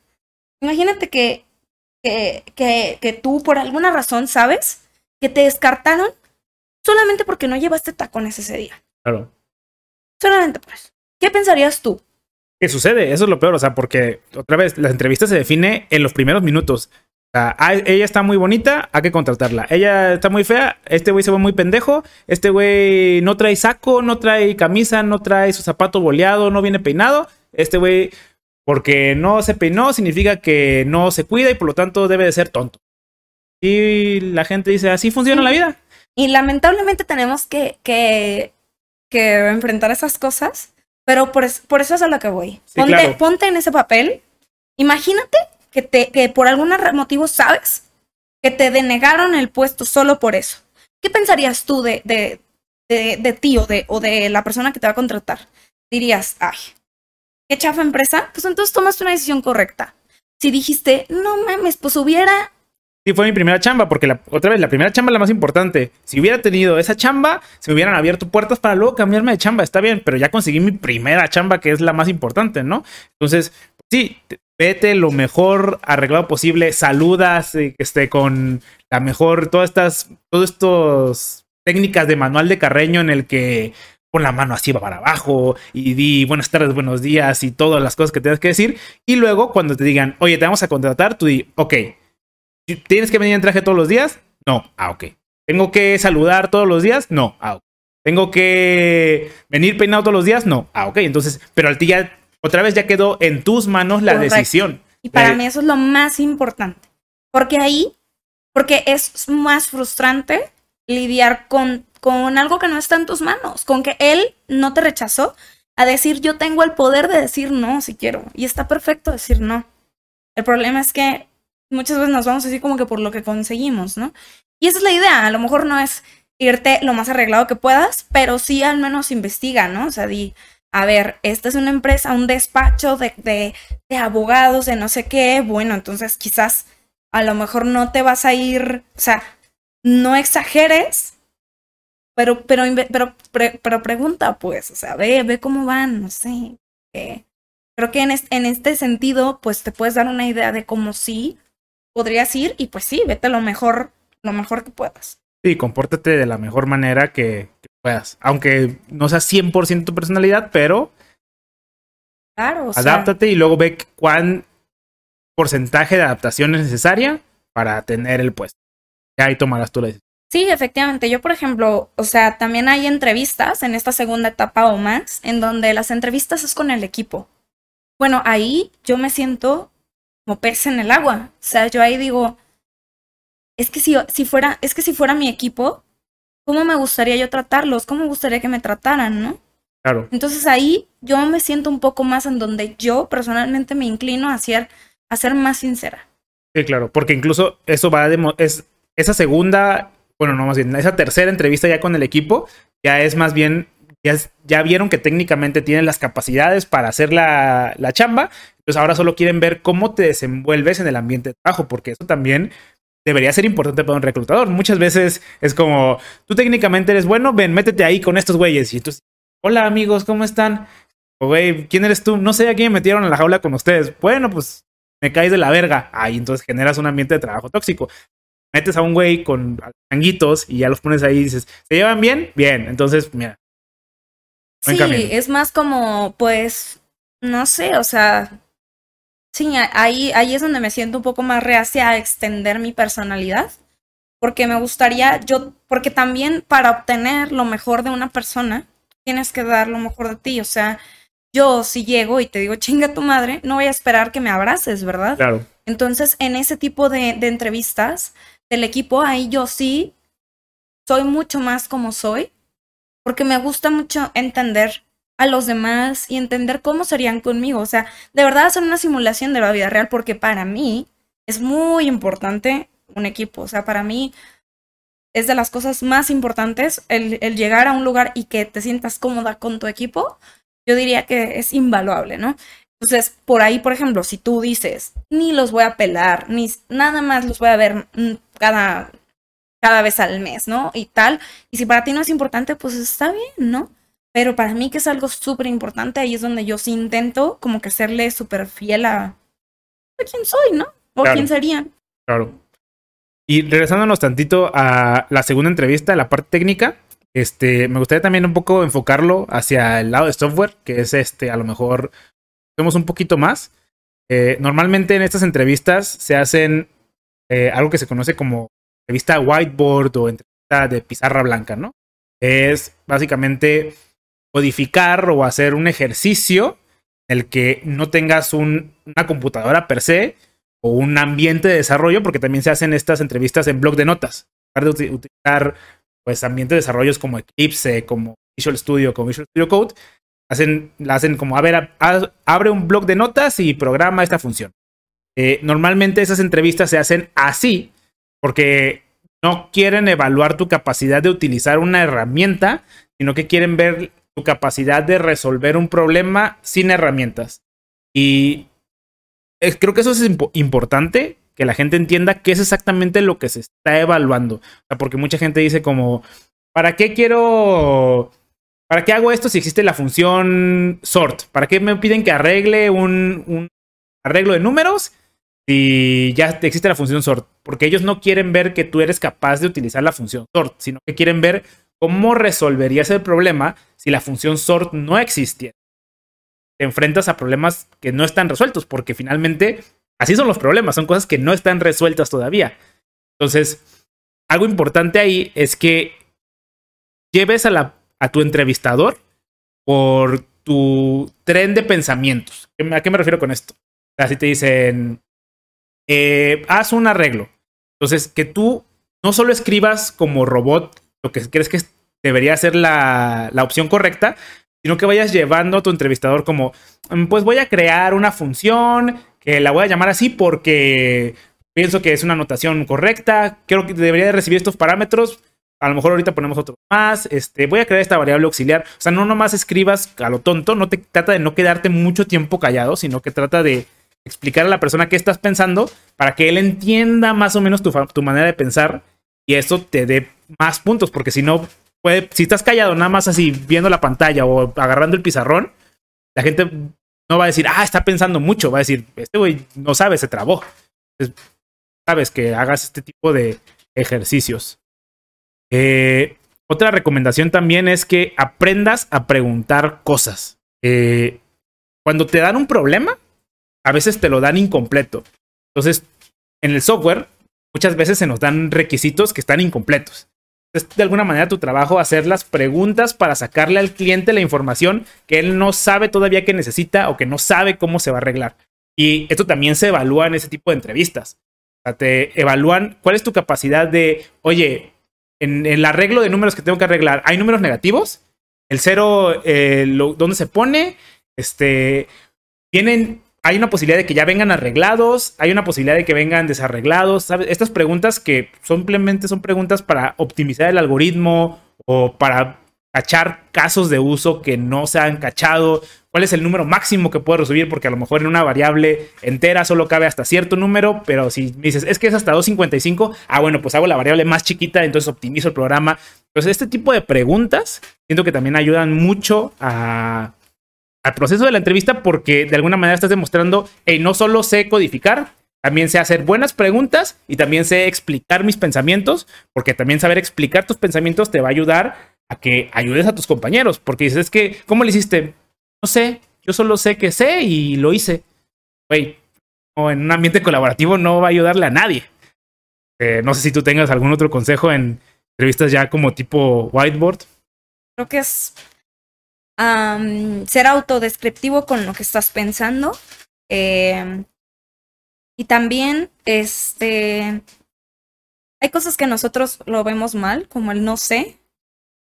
Imagínate que, que, que, que tú por alguna razón sabes que te descartaron solamente porque no llevaste tacones ese día. Claro. Solamente por eso. ¿Qué pensarías tú? ¿Qué sucede? Eso es lo peor, o sea, porque otra vez, la entrevista se define en los primeros minutos. Ah, ella está muy bonita, hay que contratarla. Ella está muy fea, este güey se ve muy pendejo, este güey no trae saco, no trae camisa, no trae su zapato boleado, no viene peinado. Este güey, porque no se peinó, significa que no se cuida y por lo tanto debe de ser tonto. Y la gente dice, así funciona la vida. Y lamentablemente tenemos que, que, que enfrentar esas cosas, pero por, por, eso es a lo que voy. ponte, ponte en ese papel. Imagínate que, te, que por algún motivo sabes que te denegaron el puesto solo por eso. ¿Qué pensarías tú de, de, de, de ti o de, o de la persona que te va a contratar? Dirías, ay, qué chafa empresa. Pues entonces tomaste una decisión correcta. Si dijiste, no mames, pues hubiera Sí, fue mi primera chamba, porque la, otra vez, la primera chamba es la más importante. Si hubiera tenido esa chamba, se me hubieran abierto puertas para luego cambiarme de chamba, está bien, pero ya conseguí mi primera chamba, que es la más importante, ¿no? Entonces, sí, vete lo mejor arreglado posible, saludas eh, este, con la mejor, todas estas, todos estos técnicas de manual de Carreño en el que pon la mano así para abajo y di buenas tardes, buenos días y todas las cosas que tengas que decir. Y luego cuando te digan, oye, te vamos a contratar, tú di, ok, ¿tienes que venir en traje todos los días? No, ah, ok. ¿Tengo que saludar todos los días? No, ah, ok. ¿Tengo que venir peinado todos los días? No, ah, ok. Entonces, pero al ti ya otra vez ya quedó en tus manos la decisión. Y para mí eso es lo más importante. Porque ahí, porque es más frustrante lidiar con, con algo que no está en tus manos, con que él no te rechazó, a decir yo tengo el poder de decir no si quiero. Y está perfecto decir no. El problema es que muchas veces nos vamos así como que por lo que conseguimos, ¿no? Y esa es la idea. A lo mejor no es irte lo más arreglado que puedas, pero sí al menos investiga, ¿no? O sea, di, a ver, esta es una empresa, un despacho de, de, de, abogados, de no sé qué, bueno, entonces quizás a lo mejor no te vas a ir, o sea, no exageres, pero, pero, pero, pero pregunta, pues, o sea, ve, ve cómo van, no sé. creo que en, en este sentido, pues te puedes dar una idea de cómo sí podrías ir y pues sí, vete lo mejor, lo mejor que puedas. Sí, compórtate de la mejor manera que, puedas. Aunque no sea 100% tu personalidad, pero. Claro, Adáptate y luego ve cuán porcentaje de adaptación es necesaria para tener el puesto. Ya ahí tomarás tú la decisión. Sí, efectivamente. Yo, por ejemplo, o sea, también hay entrevistas en esta segunda etapa o más, en donde las entrevistas es con el equipo. Bueno, ahí yo me siento como pez en el agua. O sea, yo ahí digo, es que si, si fuera, es que si fuera mi equipo, ¿cómo me gustaría yo tratarlos? ¿Cómo me gustaría que me trataran, no? Claro. Entonces ahí yo me siento un poco más en donde yo personalmente me inclino a ser, a ser más sincera. Sí, claro, porque incluso eso va a es esa segunda, bueno, no más bien, esa tercera entrevista ya con el equipo ya es más bien ya, vieron que técnicamente tienen las capacidades para hacer la, la, chamba, entonces ahora solo quieren ver cómo te desenvuelves en el ambiente de trabajo, porque eso también debería ser importante para un reclutador. Muchas veces es como, tú técnicamente eres bueno, ven, métete ahí con estos güeyes. Y tú, hola amigos, ¿cómo están? O güey, ¿quién eres tú? No sé a quién me metieron en la jaula con ustedes. Bueno, pues me caes de la verga. Ahí entonces generas un ambiente de trabajo tóxico metes a un güey con tanguitos y ya los pones ahí y dices, ¿se llevan bien? Bien, entonces, mira. Sí, es más como, pues, no sé, o sea, sí, ahí, ahí es donde me siento un poco más reacia a extender mi personalidad, porque me gustaría, yo, porque también para obtener lo mejor de una persona, tienes que dar lo mejor de ti, o sea, yo si llego y te digo, chinga tu madre, no voy a esperar que me abraces, ¿verdad? Claro. Entonces, en ese tipo de, de entrevistas, del equipo, ahí yo sí soy mucho más como soy, porque me gusta mucho entender a los demás y entender cómo serían conmigo. O sea, de verdad hacer una simulación de la vida real, porque para mí es muy importante un equipo. O sea, para mí es de las cosas más importantes el, el llegar a un lugar y que te sientas cómoda con tu equipo. Yo diría que es invaluable, ¿no? Entonces, por ahí, por ejemplo, si tú dices, ni los voy a pelar, ni nada más los voy a ver mm, cada, cada vez al mes, ¿no? Y tal. Y si para ti no es importante, pues está bien, ¿no? Pero para mí que es algo súper importante, ahí es donde yo sí intento como que serle súper fiel a, quién soy, ¿no? O quién serían. Claro. Y regresándonos tantito a la segunda entrevista, la parte técnica, este, me gustaría también un poco enfocarlo hacia el lado de software, que es este, a lo mejor vemos un poquito más. Eh, normalmente en estas entrevistas se hacen eh, algo que se conoce como entrevista whiteboard o entrevista de pizarra blanca, ¿no? Es básicamente codificar o hacer un ejercicio en el que no tengas una computadora per se o un ambiente de desarrollo, porque también se hacen estas entrevistas en blog de notas. En lugar de utilizar pues ambientes de desarrollos como Eclipse, como Visual Studio, como Visual Studio Code, hacen, hacen como, a abre un blog de notas y programa esta función. Eh, normalmente esas entrevistas se hacen así porque no quieren evaluar tu capacidad de utilizar una herramienta, sino que quieren ver tu capacidad de resolver un problema sin herramientas. Y creo que eso es importante, que la gente entienda qué es exactamente lo que se está evaluando. porque mucha gente dice como, ¿para qué quiero ¿Para qué hago esto si existe la función sort? ¿Para qué me piden que arregle un, arreglo de números si ya existe la función sort? Porque ellos no quieren ver que tú eres capaz de utilizar la función sort, sino que quieren ver cómo resolverías el problema si la función sort no existiera. Te enfrentas a problemas que no están resueltos, porque finalmente así son los problemas, son cosas que no están resueltas todavía. Entonces, algo importante ahí es que lleves a la a tu entrevistador por tu tren de pensamientos. ¿A qué me refiero con esto? Así te dicen, eh, haz un arreglo. Entonces, que tú no solo escribas como robot lo que crees que debería ser la, la opción correcta, sino que vayas llevando a tu entrevistador como, mm, pues voy a crear una función que la voy a llamar así porque pienso que es una anotación correcta, creo que debería de recibir estos parámetros, a lo mejor ahorita ponemos otro más, este, voy a crear esta variable auxiliar. O sea, no nomás escribas a lo tonto, no te trata de no quedarte mucho tiempo callado, sino que trata de explicar a la persona qué estás pensando para que él entienda más o menos tu, tu manera de pensar y eso te dé más puntos, porque si no, puede, si estás callado nada más así viendo la pantalla o agarrando el pizarrón, la gente no va a decir, ah, está pensando mucho, va a decir, este güey no sabe, se trabó. sabes que hagas este tipo de ejercicios. Eh, otra recomendación también es que aprendas a preguntar cosas. Eh, cuando te dan un problema, a veces te lo dan incompleto. Entonces, en el software, muchas veces se nos dan requisitos que están incompletos. Es de alguna manera tu trabajo hacer las preguntas para sacarle al cliente la información que él no sabe todavía que necesita o que no sabe cómo se va a arreglar. Y esto también se evalúa en ese tipo de entrevistas. O sea, te evalúan cuál es tu capacidad de, oye, en, el arreglo de números que tengo que arreglar, ¿hay números negativos? El cero, eh, ¿dónde se pone? Este, tienen, hay una posibilidad de que ya vengan arreglados, hay una posibilidad de que vengan desarreglados. Estas preguntas que simplemente son preguntas para optimizar el algoritmo o para cachar casos de uso que no se han cachado, cuál es el número máximo que puedo recibir, porque a lo mejor en una variable entera solo cabe hasta cierto número, pero si me dices, es que es hasta 255, ah, bueno, pues hago la variable más chiquita, entonces optimizo el programa. Entonces, este tipo de preguntas siento que también ayudan mucho a, al proceso de la entrevista porque de alguna manera estás demostrando, hey, no solo sé codificar, también sé hacer buenas preguntas y también sé explicar mis pensamientos, porque también saber explicar tus pensamientos te va a ayudar a que ayudes a tus compañeros, porque dices, es que, ¿cómo le hiciste? No sé, yo solo sé que sé y lo hice. Güey, o en un ambiente colaborativo no va a ayudarle a nadie. Eh, no sé si tú tengas algún otro consejo en entrevistas ya como tipo whiteboard. Creo que es ser autodescriptivo con lo que estás pensando. Em, y también, este, hay cosas que nosotros lo vemos mal, como el no sé,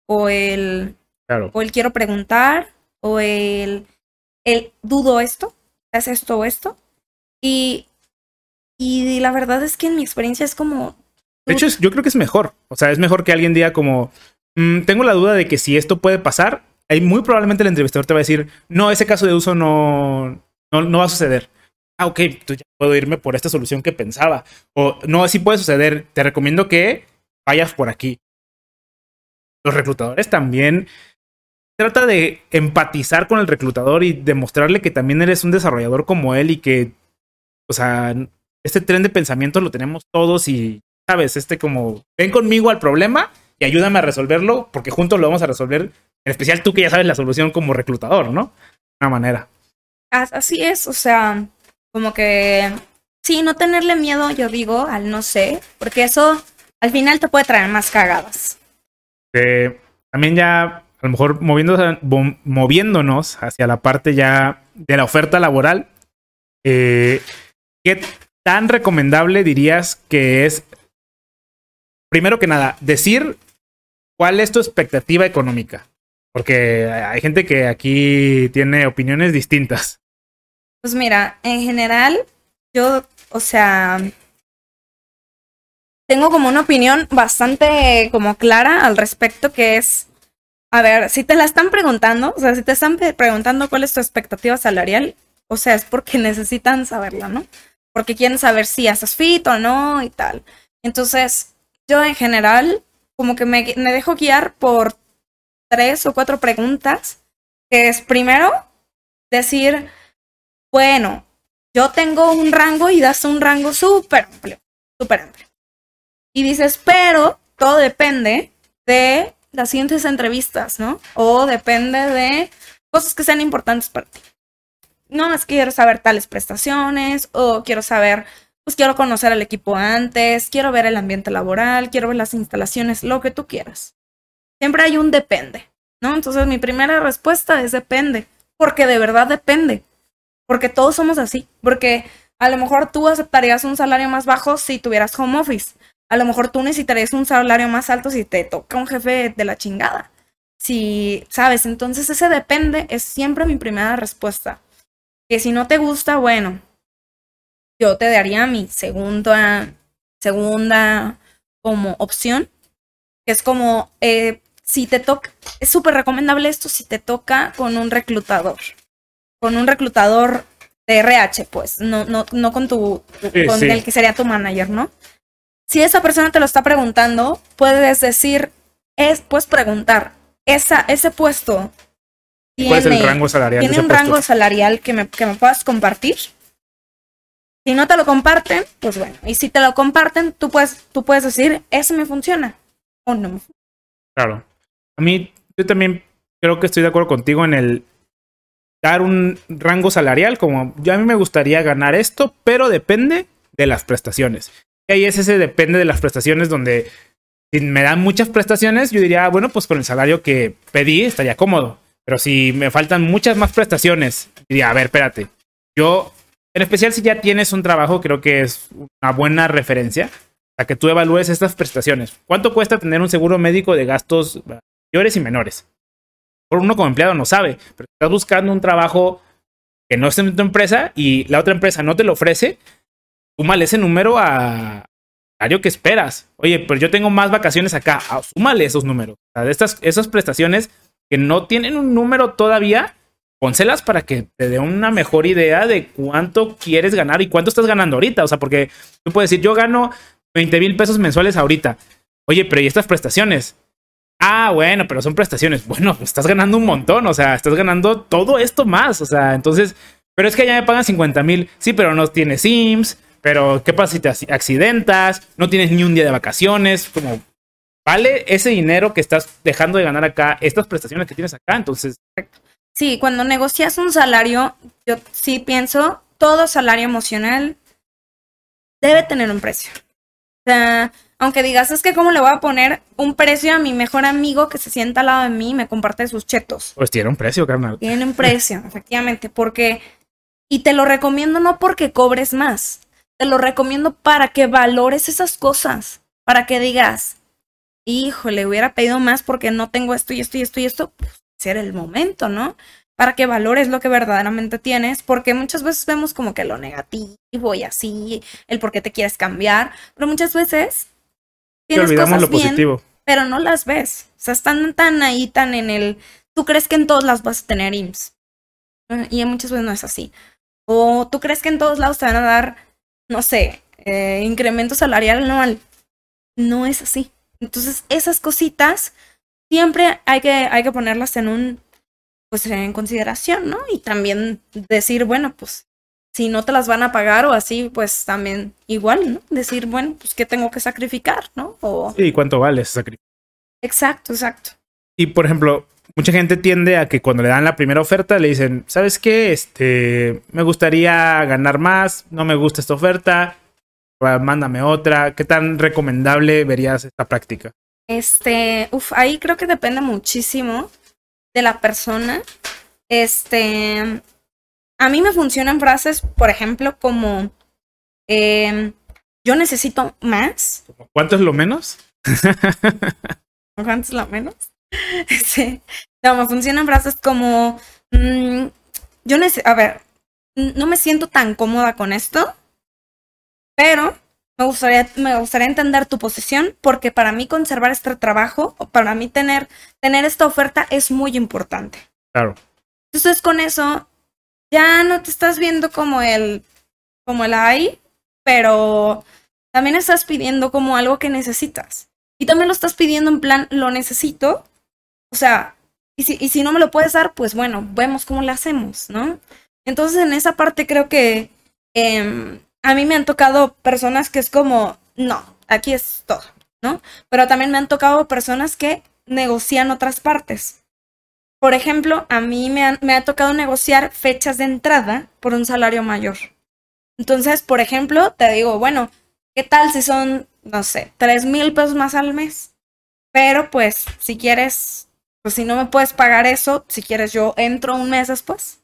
o el, o el quiero preguntar, o el, el dudo esto, es esto o esto. Y, y la verdad es que en mi experiencia es como... De hecho, yo creo que es mejor. O sea, es mejor que alguien diga como, mm, tengo la duda de que si esto puede pasar, muy probablemente el entrevistador te va a decir, no, ese caso de uso no, no, no va a suceder. Ah, ok, entonces ya puedo irme por esta solución que pensaba. O no, así puede suceder. Te recomiendo que vayas por aquí los reclutadores también trata de empatizar con el reclutador y demostrarle que también eres un desarrollador como él y que, o sea, este tren de pensamiento lo tenemos todos y, sabes, este como, ven conmigo al problema y ayúdame a resolverlo porque juntos lo vamos a resolver, en especial tú que ya sabes la solución como reclutador, ¿no? De una manera. Así es, o sea, como que, sí, no tenerle miedo, yo digo, al no sé, porque eso al final te puede traer más cagadas también ya, a lo mejor moviéndonos hacia la parte ya de la oferta laboral, eh, ¿qué tan recomendable dirías que es, primero que nada, decir cuál es tu expectativa económica? Porque hay gente que aquí tiene opiniones distintas. Pues mira, en general, yo, o sea, tengo como una opinión bastante como clara al respecto, que es, a ver, si te la están preguntando, o sea, si te están preguntando cuál es tu expectativa salarial, o sea, es porque necesitan saberla, ¿no? Porque quieren saber si haces fit o no y tal. Entonces, yo en general, como que me, me dejo guiar por tres o cuatro preguntas, que es primero decir, bueno, yo tengo un rango y das un rango súper amplio, súper amplio. Y dices, pero todo depende de las siguientes entrevistas, ¿no? O depende de cosas que sean importantes para ti. No, que quiero saber tales prestaciones o quiero saber, pues quiero conocer al equipo antes, quiero ver el ambiente laboral, quiero ver las instalaciones, lo que tú quieras. Siempre hay un depende, ¿no? Entonces mi primera respuesta es depende, porque de verdad depende, porque todos somos así, porque a lo mejor tú aceptarías un salario más bajo si tuvieras home office, a lo mejor tú necesitarías un salario más alto si te toca un jefe de la chingada. Si, sabes, entonces ese depende, es siempre mi primera respuesta. Que si no te gusta, bueno, yo te daría mi segunda, segunda como opción, que es como, eh, si te toca, es súper recomendable esto si te toca con un reclutador, con un reclutador de RH, pues, no, no, no con tu, con el que sería tu manager, ¿no? Si esa persona te lo está preguntando, puedes decir, es, puedes preguntar, esa, ese puesto tiene, ¿Cuál es el rango salarial? ¿Tiene un rango salarial que me, que me puedas compartir? Si no te lo comparten, pues bueno. Y si te lo comparten, tú puedes, tú puedes decir, eso me funciona o no me funciona. Claro. A mí, yo también creo que estoy de acuerdo contigo en el dar un rango salarial, como yo a mí me gustaría ganar esto, pero depende de las prestaciones. Y ahí es ese depende de las prestaciones donde si me dan muchas prestaciones, yo diría, ah, bueno, pues con el salario que pedí estaría cómodo. Pero si me faltan muchas más prestaciones, diría, a ver, espérate, yo En especial si ya tienes un trabajo, creo que es una buena referencia a que tú evalúes estas prestaciones. ¿Cuánto cuesta tener un seguro médico de gastos mayores y menores? Por uno como empleado no sabe, pero estás buscando un trabajo que no es en tu empresa y la otra empresa no te lo ofrece, súmale ese número a salario que esperas. Oye, pero yo tengo más vacaciones acá, ah, súmale esos números. O sea, de estas, esas prestaciones que no tienen un número todavía, pónselas para que te dé una mejor idea de cuánto quieres ganar y cuánto estás ganando ahorita. O sea, porque tú puedes decir, yo gano 20 mil pesos mensuales ahorita. Oye, pero ¿y estas prestaciones? Ah, bueno, pero son prestaciones. Bueno, estás ganando un montón, o sea, estás ganando todo esto más, o sea, entonces, pero es que ya me pagan 50 mil, sí, pero no tienes Sims, pero ¿qué pasa si te accidentas? No tienes ni un día de vacaciones, como, ¿vale ese dinero que estás dejando de ganar acá, estas prestaciones que tienes acá? Entonces... Sí, cuando negocias un salario, yo sí pienso, todo salario emocional debe tener un precio. O sea, aunque digas, es que cómo le voy a poner un precio a mi mejor amigo que se sienta al lado de mí y me comparte sus chetos. Pues tiene un precio, carnal. Tiene un precio, efectivamente, porque... Y te lo recomiendo no porque cobres más, te lo recomiendo para que valores esas cosas, para que digas, híjole, hubiera pedido más porque no tengo esto y esto y esto y esto, pues ser el momento, ¿no? Para que valores lo que verdaderamente tienes, porque muchas veces vemos como que lo negativo y así, el por qué te quieres cambiar, pero muchas veces tienes olvidamos lo positivo. pero no las ves. O sea, están tan ahí, tan en el. Tú crees que en todos lados vas a tener IMSS. Y muchas veces no es así. O tú crees que en todos lados te van a dar, no sé, eh, incremento salarial anual. No es así. Entonces, esas cositas siempre hay que, hay que ponerlas en un, pues en consideración, ¿no? Y también decir, bueno, pues si no te las van a pagar o así, pues también igual, ¿no? Decir, bueno, pues qué tengo que sacrificar, ¿no? O... Sí, ¿cuánto vale ese sacrificio? Exacto, exacto. Y por ejemplo, mucha gente tiende a que cuando le dan la primera oferta le dicen, ¿sabes qué? Este, me gustaría ganar más, no me gusta esta oferta, mándame otra. ¿Qué tan recomendable verías esta práctica? Este, uff, ahí creo que depende muchísimo de la persona. Este, a mí me funcionan frases, por ejemplo, como em, yo necesito más. ¿Cuánto es lo menos? ¿Cuánto es lo menos? sí. No, me funcionan frases como mm, yo necesito, a ver, no me siento tan cómoda con esto, pero me gustaría, me gustaría entender tu posición porque para mí conservar este trabajo o para mí tener, tener esta oferta es muy importante. Claro. Entonces con eso ya no te estás viendo como el, como el ahí, pero también estás pidiendo como algo que necesitas. Y también lo estás pidiendo en plan, lo necesito. O sea, y si, y si no me lo puedes dar, pues bueno, vemos cómo lo hacemos, ¿no? Entonces en esa parte creo que em, a mí me han tocado personas que es como, no, aquí es todo, ¿no? Pero también me han tocado personas que negocian otras partes. Por ejemplo, a mí me, ha tocado negociar fechas de entrada por un salario mayor. Entonces, por ejemplo, te digo, bueno, ¿qué tal si son, no sé, tres mil pesos más al mes? Pero pues, si quieres, pues si no me puedes pagar eso, si quieres yo entro un mes después.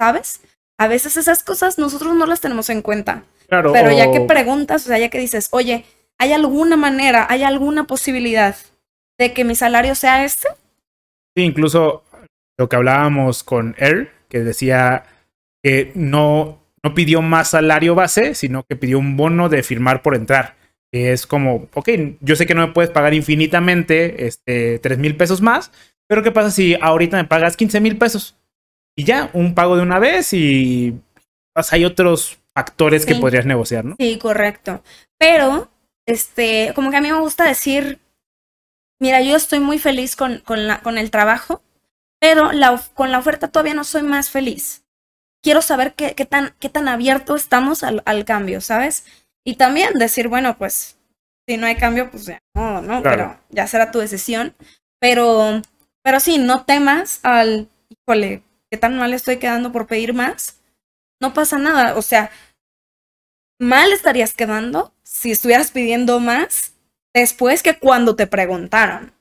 ¿Sabes? A veces esas cosas nosotros no las tenemos en cuenta. Claro. Pero ya que preguntas, o sea, ya que dices, oye, ¿hay alguna manera, hay alguna posibilidad de que mi salario sea este? Sí, incluso lo que hablábamos con él, que decía que no, no pidió más salario base, sino que pidió un bono de firmar por entrar. Que es como, ok, yo sé que no me puedes pagar infinitamente este, 3 mil pesos más, pero ¿qué pasa si ahorita me pagas 15 mil pesos? Y ya, un pago de una vez y pues, hay otros factores que podrías negociar, ¿no? Sí, correcto. Pero, este, como que a mí me gusta decir mira, yo estoy muy feliz con, con, la, con el trabajo, pero la, con la oferta todavía no soy más feliz. Quiero saber qué, qué tan, qué tan abierto estamos al, al, cambio, ¿sabes? Y también decir, bueno, pues si no hay cambio, pues ya, no, no, pero ya será tu decisión. Pero, pero sí, no temas al, híjole, qué tan mal estoy quedando por pedir más. No pasa nada, o sea, mal estarías quedando si estuvieras pidiendo más después que cuando te preguntaron,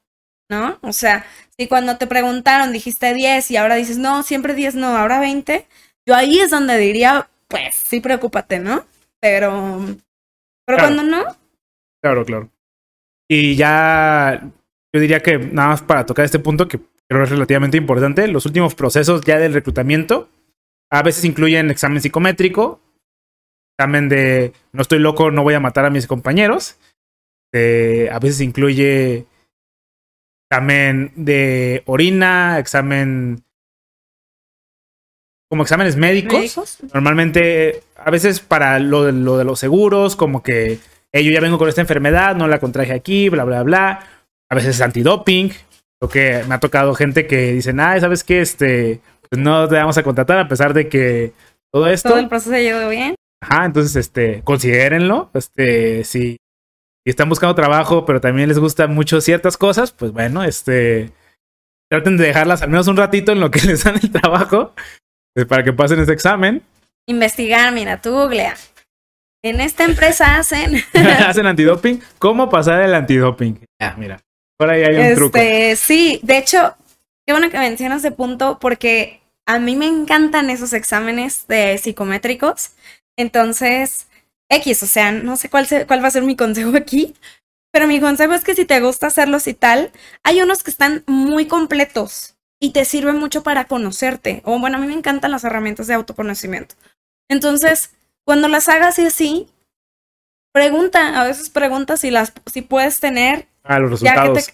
¿no? O sea, si cuando te preguntaron dijiste 10 y ahora dices, no, siempre 10, no, ahora 20, yo ahí es donde diría, pues sí preocúpate, ¿no? Pero, pero cuando no. Claro, claro. Y ya, yo diría que nada más para tocar este punto que creo es relativamente importante, los últimos procesos ya del reclutamiento a veces incluyen examen psicométrico, examen de no estoy loco, no voy a matar a mis compañeros. Eh, a veces incluye examen de orina, examen como exámenes médicos. Normalmente, a veces para lo de, lo de los seguros, como que yo ya vengo con esta enfermedad, no la contraje aquí, bla, bla, bla. A veces es antidoping. Lo que me ha tocado gente que dicen, ah, ¿sabes qué? Este, pues no te vamos a contratar a pesar de que todo esto. Todo el proceso ha ido bien. Ajá, entonces, este, considérenlo. Este, si, están buscando trabajo, pero también les gustan mucho ciertas cosas, pues bueno, este, traten de dejarlas al menos un ratito en lo que les dan el trabajo pues, para que pasen ese examen. Investigar, mira, tú googlea. En esta empresa hacen. hacen antidoping. ¿Cómo pasar el antidoping? Ya, mira. Por ahí hay un este, truco. Sí, de hecho, qué bueno que mencionas ese punto porque a mí me encantan esos exámenes de psicométricos. Entonces, X, o sea, no sé cuál, cuál va a ser mi consejo aquí, pero mi consejo es que si te gusta hacerlos y tal, hay unos que están muy completos y te sirven mucho para conocerte. O bueno, a mí me encantan las herramientas de autoconocimiento. Entonces, cuando las hagas y así, pregunta, a veces pregunta si las si puedes tener. Ah, los resultados, te,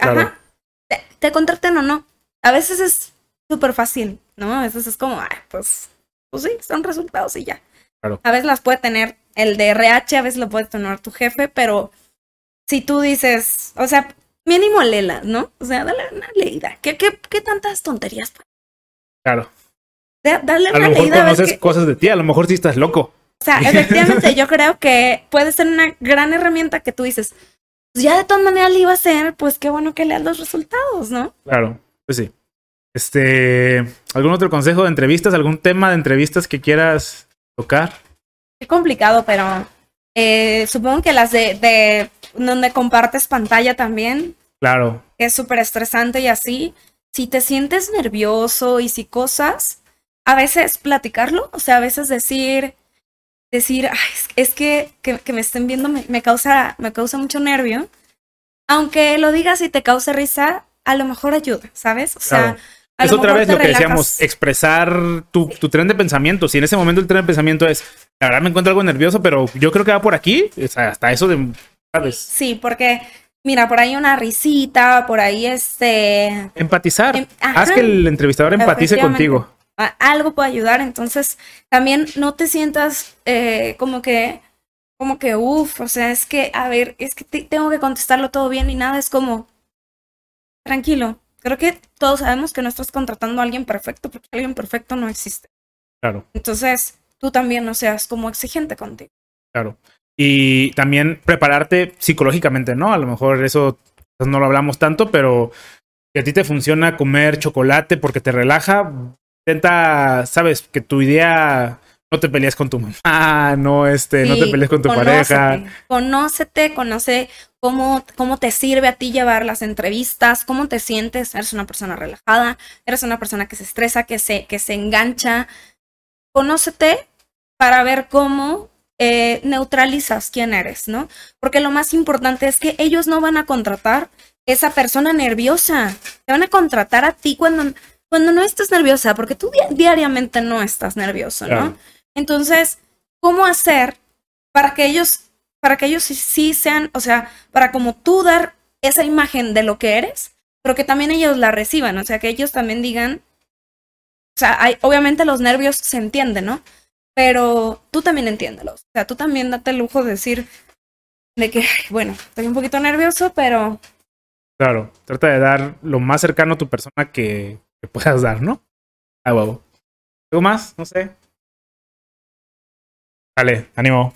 te, te contraten o no. A veces es súper fácil, ¿no? A veces es como, pues, pues sí, son resultados y ya. A veces las puede tener el de RH, a veces lo puede tener tu jefe, pero si tú dices, o sea, mínimo lela, ¿no? O sea, dale una leída. ¿Qué, qué, qué tantas tonterías? Claro. dale a lo mejor conoces cosas de ti, a lo mejor sí estás loco. O sea, efectivamente, yo creo que puede ser una gran herramienta que tú dices, pues ya de todas maneras le iba a hacer, pues qué bueno que leas los resultados, ¿no? Claro, pues sí. Este, ¿algún otro consejo de entrevistas? ¿Algún tema de entrevistas que quieras tocar? Es complicado, pero eh, supongo que las de, de donde compartes pantalla también. Claro. Es súper estresante y así. Si te sientes nervioso y si cosas, a veces platicarlo, o sea, a veces decir, decir, Ay, es que, que, me estén viendo me, causa, me causa mucho nervio. Aunque lo digas y te cause risa, a lo mejor ayuda, ¿sabes? O sea, es otra vez lo que decíamos, expresar tu, tu, tren de pensamiento. Si en ese momento el tren de pensamiento es, la verdad me encuentro algo nervioso, pero yo creo que va por aquí, sea, hasta eso de, ¿sabes? Sí, porque, mira, por ahí una risita, por ahí este... Empatizar. Em, Haz que el entrevistador empatice contigo. Algo puede ayudar, entonces también no te sientas eh, como que, como que, uff, o sea, es que, a ver, es que tengo que contestarlo todo bien y nada, es como, tranquilo, creo que todos sabemos que no estás contratando a alguien perfecto porque alguien perfecto no existe. Claro. Entonces, tú también no seas como exigente contigo. Claro. Y también prepararte psicológicamente, ¿no? A lo mejor eso no lo hablamos tanto, pero si a ti te funciona comer chocolate porque te relaja, intenta, sabes, que tu idea no te pelees con tu mamá, no, este, no te pelees con tu pareja. Conócete, conoce cómo, cómo te sirve a ti llevar las entrevistas, cómo te sientes, eres una persona relajada, eres una persona que se estresa, que se, que se engancha. Conócete para ver cómo eh, neutralizas quién eres, ¿no? Porque lo más importante es que ellos no van a contratar esa persona nerviosa, te van a contratar a ti cuando, cuando no estés nerviosa, porque tú diariamente no estás nervioso, ¿no? Entonces, ¿cómo hacer para que ellos para que ellos sí, sean, o sea, para como tú dar esa imagen de lo que eres, pero que también ellos la reciban, o sea, que ellos también digan, o sea, hay, obviamente los nervios se entienden, ¿no? Pero tú también entiéndelos, o sea, tú también date el lujo de decir de que, bueno, estoy un poquito nervioso, pero... Claro, trata de dar lo más cercano a tu persona que, puedas dar, ¿no? Ah, huevo. ¿Algo más? No sé. Vale, ánimo.